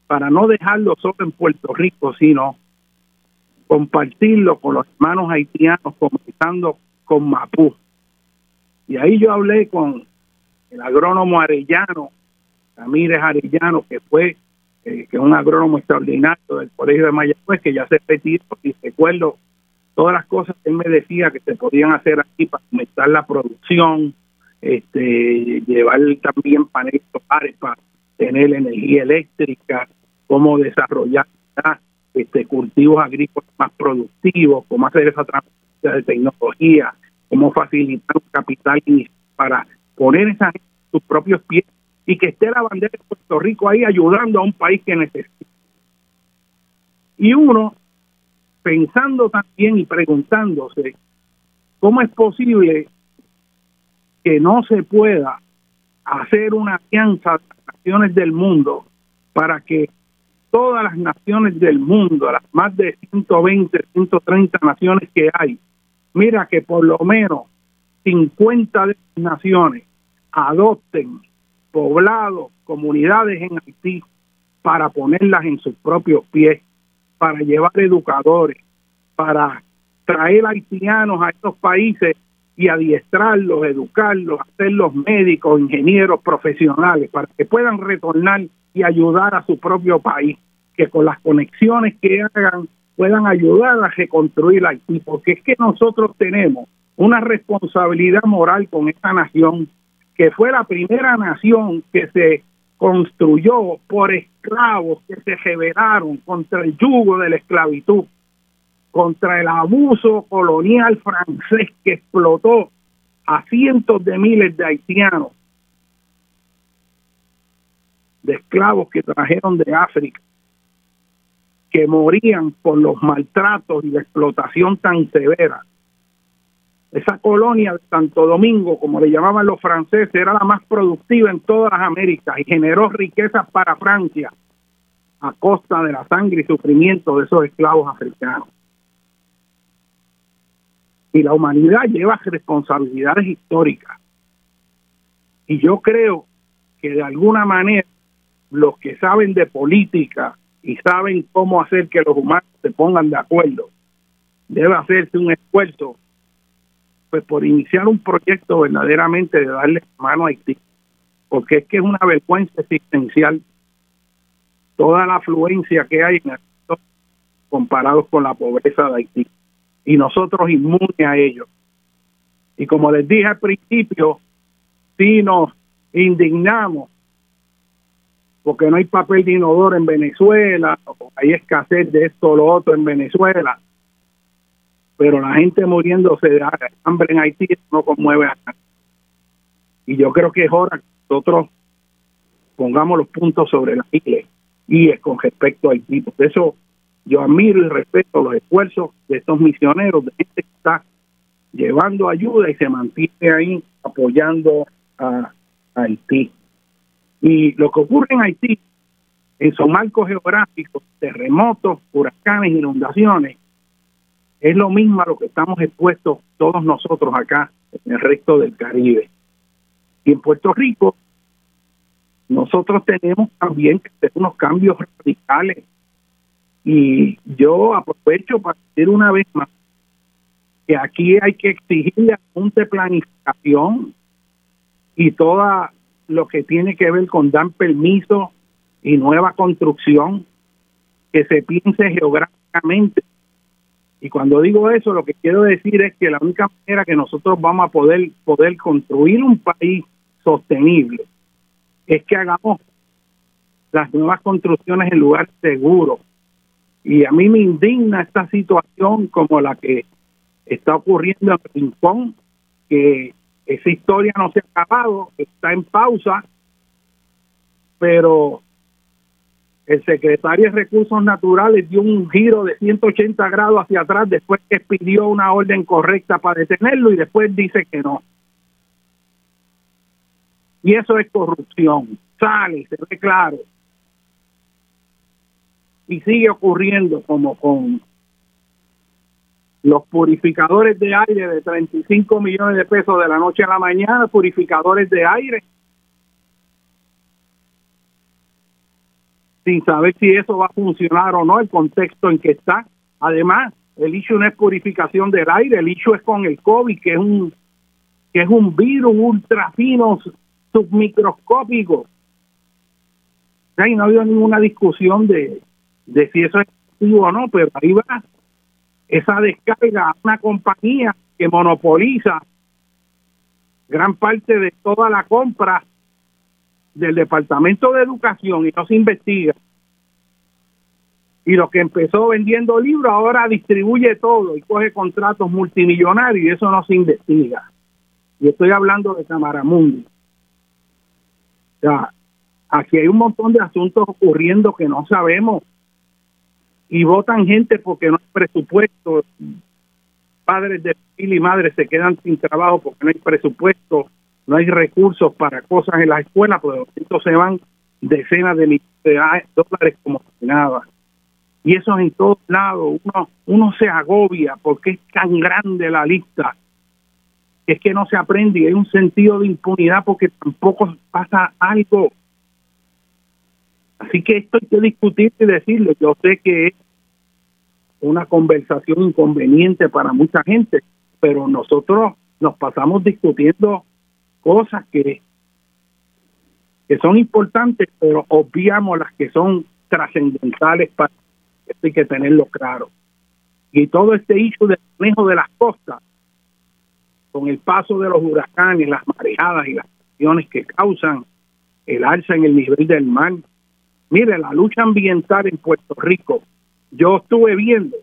para no dejarlo solo en Puerto Rico, sino compartirlo con los hermanos haitianos, comenzando con Mapú. Y ahí yo hablé con el agrónomo arellano, Ramírez Arellano, que fue eh, que un agrónomo extraordinario del Colegio de Mayagüez, que ya se retiró y recuerdo todas las cosas que él me decía que se podían hacer aquí para aumentar la producción, este, llevar también paneles solares para tener energía eléctrica, cómo desarrollar este, cultivos agrícolas más productivos, cómo hacer esa transferencia de tecnología, cómo facilitar un capital para poner esa en sus propios pies y que esté la bandera de Puerto Rico ahí ayudando a un país que necesita. Y uno pensando también y preguntándose cómo es posible que no se pueda hacer una alianza naciones del mundo para que todas las naciones del mundo, las más de 120, 130 naciones que hay, mira que por lo menos 50 de las naciones adopten poblados, comunidades en Haití para ponerlas en sus propios pies, para llevar educadores, para traer haitianos a estos países y adiestrarlos, educarlos, hacerlos médicos, ingenieros, profesionales, para que puedan retornar y ayudar a su propio país, que con las conexiones que hagan puedan ayudar a reconstruir Haití, porque es que nosotros tenemos una responsabilidad moral con esta nación, que fue la primera nación que se construyó por esclavos que se rebelaron contra el yugo de la esclavitud contra el abuso colonial francés que explotó a cientos de miles de haitianos, de esclavos que trajeron de África, que morían por los maltratos y la explotación tan severa. Esa colonia de Santo Domingo, como le llamaban los franceses, era la más productiva en todas las Américas y generó riquezas para Francia a costa de la sangre y sufrimiento de esos esclavos africanos y la humanidad lleva responsabilidades históricas. Y yo creo que de alguna manera los que saben de política y saben cómo hacer que los humanos se pongan de acuerdo, debe hacerse un esfuerzo pues por iniciar un proyecto verdaderamente de darle mano a Haití, porque es que es una vergüenza existencial toda la afluencia que hay en el comparados con la pobreza de Haití y nosotros inmunes a ellos. Y como les dije al principio, si nos indignamos porque no hay papel de inodoro en Venezuela, o hay escasez de esto o lo otro en Venezuela, pero la gente muriéndose de hambre en Haití no conmueve a nadie. Y yo creo que es hora que nosotros pongamos los puntos sobre la isla y es con respecto a Haití. Por eso yo admiro y respeto los esfuerzos de estos misioneros, de gente que está llevando ayuda y se mantiene ahí apoyando a, Haití. Y lo que ocurre en Haití, en su marco geográfico, terremotos, huracanes, inundaciones, es lo mismo a lo que estamos expuestos todos nosotros acá en el resto del Caribe. Y en Puerto Rico, nosotros tenemos también que hacer unos cambios radicales y yo aprovecho para decir una vez más que aquí hay que exigirle a de planificación y todo lo que tiene que ver con dar permiso y nueva construcción, que se piense geográficamente. Y cuando digo eso, lo que quiero decir es que la única manera que nosotros vamos a poder, poder construir un país sostenible es que hagamos las nuevas construcciones en lugares seguros, y a mí me indigna esta situación como la que está ocurriendo en Rincón, que esa historia no se ha acabado, está en pausa, pero el secretario de Recursos Naturales dio un giro de 180 grados hacia atrás después que pidió una orden correcta para detenerlo y después dice que no. Y eso es corrupción. Sale, se ve claro y sigue ocurriendo como con los purificadores de aire de 35 millones de pesos de la noche a la mañana, purificadores de aire, sin saber si eso va a funcionar o no, el contexto en que está. Además, el issue no es purificación del aire, el issue es con el COVID, que es un que es un virus ultra fino submicroscópico. Y no ha habido ninguna discusión de, de si eso es efectivo o no, pero ahí va esa descarga a una compañía que monopoliza gran parte de toda la compra del Departamento de Educación y no se investiga. Y lo que empezó vendiendo libros ahora distribuye todo y coge contratos multimillonarios y eso no se investiga. Y estoy hablando de Camaramundi. O sea, aquí hay un montón de asuntos ocurriendo que no sabemos y votan gente porque no hay presupuesto. Padres de familia y madres se quedan sin trabajo porque no hay presupuesto, no hay recursos para cosas en la escuela, pues entonces se van decenas de millones de dólares como nada. Y eso es en todos lados. Uno, uno se agobia porque es tan grande la lista es que no se aprende y hay un sentido de impunidad porque tampoco pasa algo. Así que esto hay que discutir y decirlo. Yo sé que es una conversación inconveniente para mucha gente, pero nosotros nos pasamos discutiendo cosas que, que son importantes, pero obviamos las que son trascendentales para esto hay que tenerlo claro. Y todo este hecho del manejo de las costas, con el paso de los huracanes, las marejadas y las acciones que causan el alza en el nivel del mar. Mire, la lucha ambiental en Puerto Rico, yo estuve viendo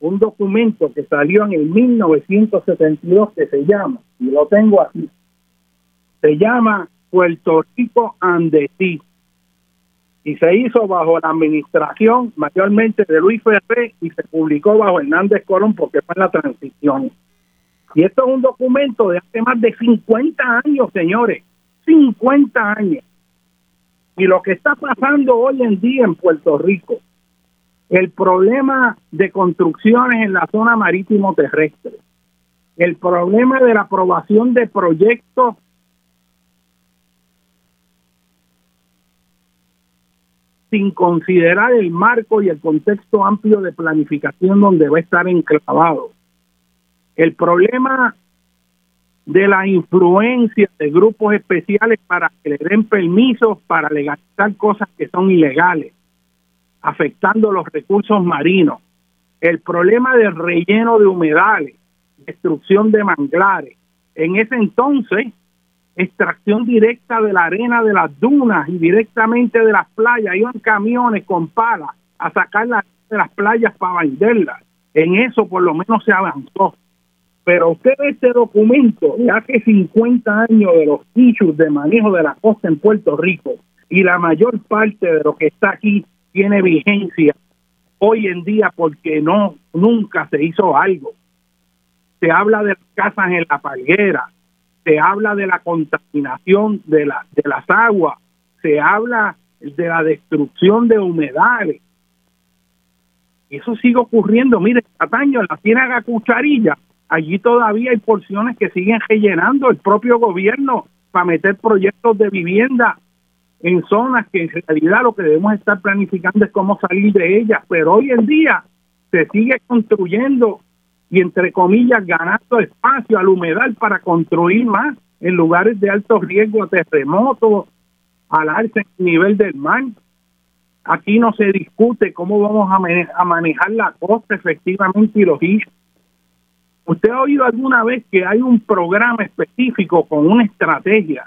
un documento que salió en el 1972 que se llama, y lo tengo aquí, se llama Puerto Rico Andesí y se hizo bajo la administración mayormente de Luis Ferré y se publicó bajo Hernández Colón porque fue en la transición. Y esto es un documento de hace más de 50 años, señores, 50 años. Y lo que está pasando hoy en día en Puerto Rico, el problema de construcciones en la zona marítimo terrestre, el problema de la aprobación de proyectos sin considerar el marco y el contexto amplio de planificación donde va a estar enclavado. El problema de la influencia de grupos especiales para que le den permisos para legalizar cosas que son ilegales, afectando los recursos marinos. El problema del relleno de humedales, destrucción de manglares. En ese entonces, extracción directa de la arena de las dunas y directamente de las playas. Iban camiones con palas a sacarla de las playas para venderlas. En eso por lo menos se avanzó. Pero usted ve este documento de hace 50 años de los issues de manejo de la costa en Puerto Rico y la mayor parte de lo que está aquí tiene vigencia hoy en día porque no nunca se hizo algo. Se habla de las casas en la palguera, se habla de la contaminación de, la, de las aguas, se habla de la destrucción de humedales. Eso sigue ocurriendo. Mire, Cataño, la Ciénaga Cucharilla, allí todavía hay porciones que siguen rellenando el propio gobierno para meter proyectos de vivienda en zonas que en realidad lo que debemos estar planificando es cómo salir de ellas, pero hoy en día se sigue construyendo y entre comillas ganando espacio al humedal para construir más en lugares de alto riesgo a terremotos, al alto nivel del mar. Aquí no se discute cómo vamos a, manejar la costa efectivamente y los issues. ¿Usted ha oído alguna vez que hay un programa específico con una estrategia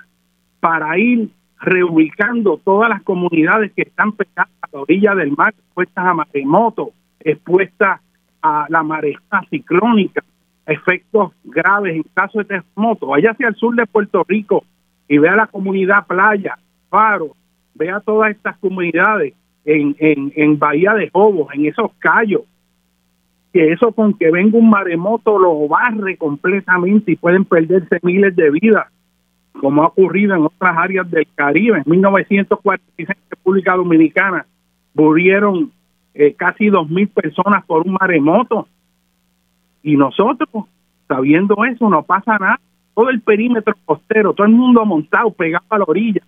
para ir reubicando todas las comunidades que están pegadas a la orilla del mar, expuestas a maremotos, expuestas a la marejada ciclónica, efectos graves en caso de terremoto. Vaya hacia el sur de Puerto Rico y vea la comunidad Playa, Faro, vea todas estas comunidades en, en, en Bahía de Jobos, en esos callos, que eso con que venga un maremoto lo barre completamente y pueden perderse miles de vidas, como ha ocurrido en otras áreas del Caribe. En 1946, República Dominicana, murieron eh, casi dos mil personas por un maremoto. Y nosotros, sabiendo eso, no pasa nada. Todo el perímetro costero, todo el mundo montado, pegado a la orilla.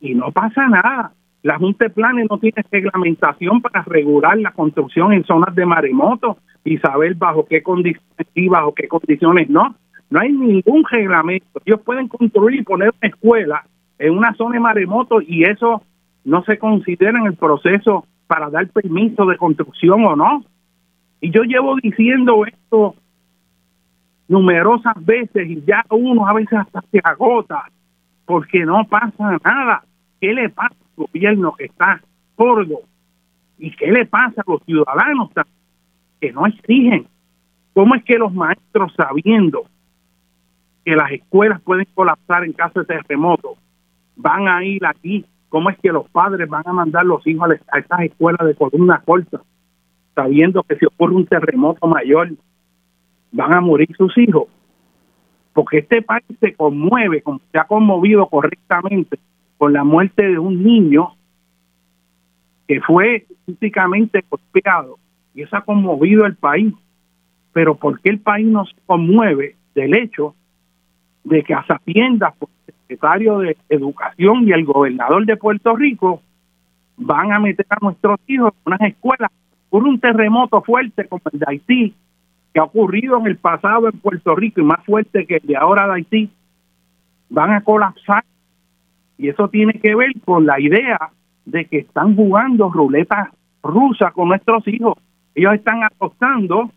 Y no pasa nada. La Junta de Planes no tiene reglamentación para regular la construcción en zonas de maremoto y saber bajo qué condiciones y bajo qué condiciones no. No hay ningún reglamento. Ellos pueden construir y poner una escuela en una zona de maremoto y eso no se considera en el proceso para dar permiso de construcción o no. Y yo llevo diciendo esto numerosas veces y ya uno a veces hasta se agota porque no pasa nada. ¿Qué le pasa gobierno que está sordo? ¿Y qué le pasa a los ciudadanos que no exigen? ¿Cómo es que los maestros sabiendo que las escuelas pueden colapsar en caso de terremoto van a ir aquí cómo es que los padres van a mandar los hijos a estas escuelas de columna corta, sabiendo que si ocurre un terremoto mayor, van a morir sus hijos. Porque este país se conmueve, como se ha conmovido correctamente con la muerte de un niño que fue físicamente golpeado y eso ha conmovido el país. Pero ¿por qué el país no se conmueve del hecho de que a sabiendas por el secretario de Educación y el gobernador de Puerto Rico van a meter a nuestros hijos en unas escuelas por un terremoto fuerte como el de Haití, que ha ocurrido en el pasado en Puerto Rico y más fuerte que el de ahora de Haití, van a colapsar. Y eso tiene que ver con la idea de que están jugando ruleta rusa con nuestros hijos. Ellos están apostando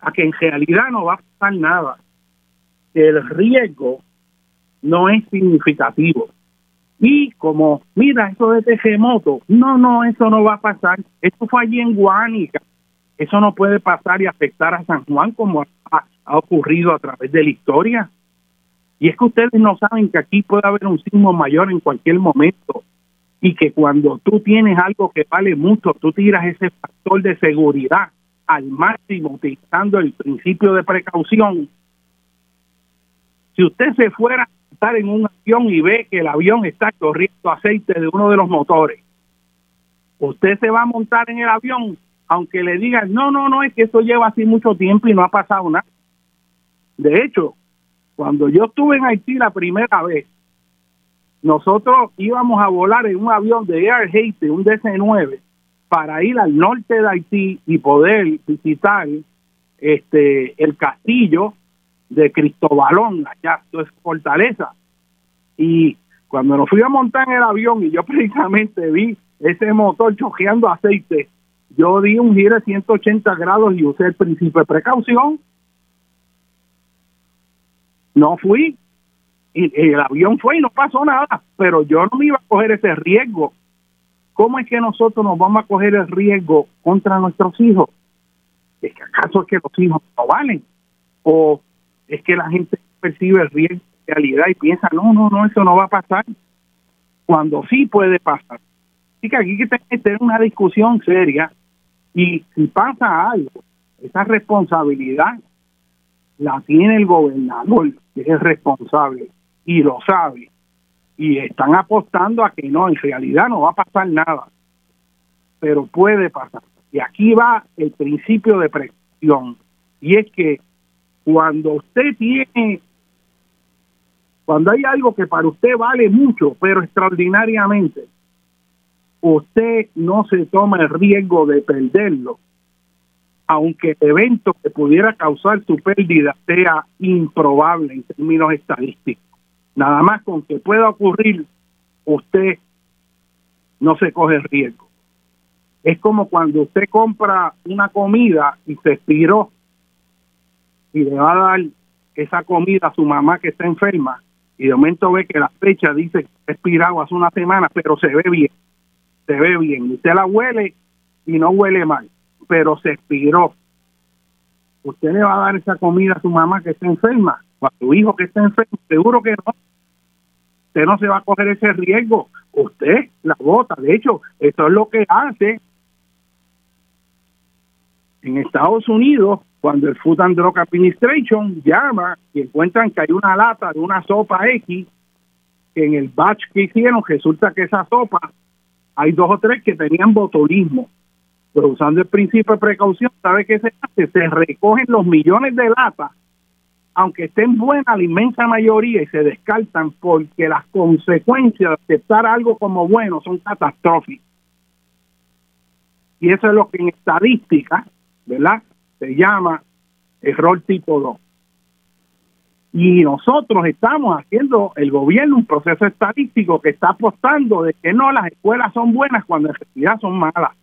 a que en realidad no va a pasar nada el riesgo no es significativo. Y como, mira, eso de terremoto, no, no, eso no va a pasar. Esto fue allí en Guánica. Eso no puede pasar y afectar a San Juan como ha, ha, ocurrido a través de la historia. Y es que ustedes no saben que aquí puede haber un sismo mayor en cualquier momento y que cuando tú tienes algo que vale mucho, tú tiras ese factor de seguridad al máximo utilizando el principio de precaución si usted se fuera a estar en un avión y ve que el avión está corriendo aceite de uno de los motores, usted se va a montar en el avión aunque le digan, no, no, no, es que esto lleva así mucho tiempo y no ha pasado nada. De hecho, cuando yo estuve en Haití la primera vez, nosotros íbamos a volar en un avión de Air Haiti, un DC-9, para ir al norte de Haití y poder visitar este el castillo de Cristobalón, allá, esto es Fortaleza. Y cuando nos fui a montar en el avión y yo precisamente vi ese motor choqueando aceite, yo di un giro de 180 grados y usé el principio de precaución. No fui. Y, el avión fue y no pasó nada, pero yo no me iba a coger ese riesgo. ¿Cómo es que nosotros nos vamos a coger el riesgo contra nuestros hijos? ¿Es que acaso es que los hijos no valen? ¿O es que la gente percibe el riesgo de realidad y piensa, no, no, no, eso no va a pasar, cuando sí puede pasar. Así que aquí hay que tener una discusión seria y si pasa algo, esa responsabilidad la tiene el gobernador, que es responsable y lo sabe. Y están apostando a que no, en realidad no va a pasar nada, pero puede pasar. Y aquí va el principio de precaución, y es que cuando usted tiene, cuando hay algo que para usted vale mucho, pero extraordinariamente, usted no se toma el riesgo de perderlo, aunque el evento que pudiera causar su pérdida sea improbable en términos estadísticos. Nada más con que pueda ocurrir, usted no se coge el riesgo. Es como cuando usted compra una comida y se estiró y le va a dar esa comida a su mamá que está enferma y de momento ve que la fecha dice que expirado hace una semana, pero se ve bien, se ve bien. Usted la huele y no huele mal, pero se expiró. Usted le va a dar esa comida a su mamá que está enferma o a su hijo que está enfermo, seguro que no. Usted no se va a coger ese riesgo. Usted la bota. De hecho, eso es lo que hace en Estados Unidos cuando el Food and Drug Administration llama y encuentran que hay una lata de una sopa X, que en el batch que hicieron resulta que esa sopa hay dos o tres que tenían botulismo. Pero usando el principio de precaución, ¿sabe qué se hace? Se recogen los millones de latas, aunque estén buenas la inmensa mayoría, y se descartan porque las consecuencias de aceptar algo como bueno son catastróficas. Y eso es lo que en estadística, ¿verdad? se llama error tipo 2. Y nosotros estamos haciendo, el gobierno, un proceso estadístico que está apostando de que no, las escuelas son buenas cuando en realidad son malas.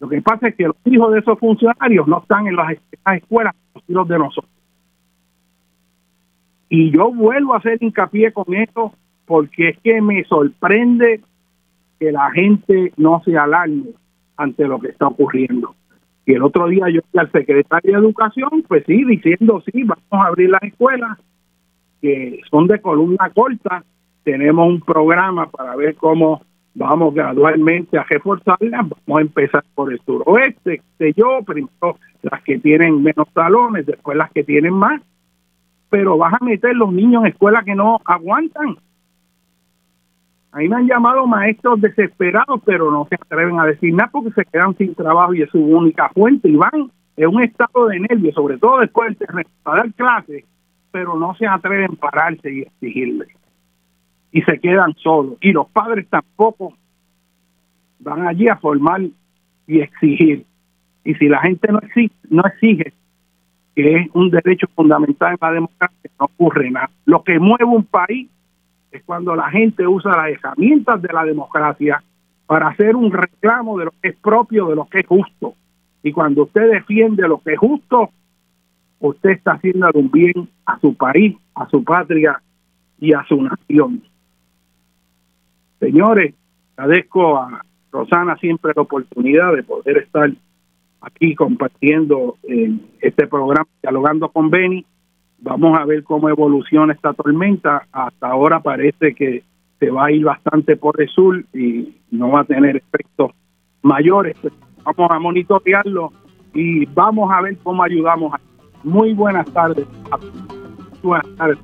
Lo que pasa es que los hijos de esos funcionarios no están en las, escuelas, los hijos de nosotros. Y yo vuelvo a hacer hincapié con esto porque es que me sorprende que la gente no se alarme ante lo que está ocurriendo. Y el otro día yo fui al secretario de Educación, pues sí, diciendo, sí, vamos a abrir las escuelas que son de columna corta tenemos un programa para ver cómo vamos gradualmente a reforzarlas. Vamos a empezar por el suroeste, sé yo, primero las que tienen menos salones, después las que tienen más. Pero vas a meter los niños en escuelas que no aguantan. Ahí me han llamado maestros desesperados, pero no se atreven a decir nada porque se quedan sin trabajo y es su única fuente y van en un estado de nervios, sobre todo después para dar clases, pero no se atreven a pararse y exigirle y se quedan solos. Y los padres tampoco van allí a formar y exigir. Y si la gente no exige, no exige que es un derecho fundamental en la democracia, no ocurre nada. Lo que mueve un país es cuando la gente usa las herramientas de la democracia para hacer un reclamo de lo que es propio, de lo que es justo. Y cuando usted defiende lo que es justo, usted está haciendo un bien a su país, a su patria y a su nación. Señores, agradezco a Rosana siempre la oportunidad de poder estar aquí compartiendo en este programa, dialogando con Beni. Vamos a ver cómo evoluciona esta tormenta. Hasta ahora parece que se va a ir bastante por el sur y no va a tener efectos mayores. Vamos a monitorearlo y vamos a ver cómo ayudamos. Muy buenas tardes. Buenas tardes.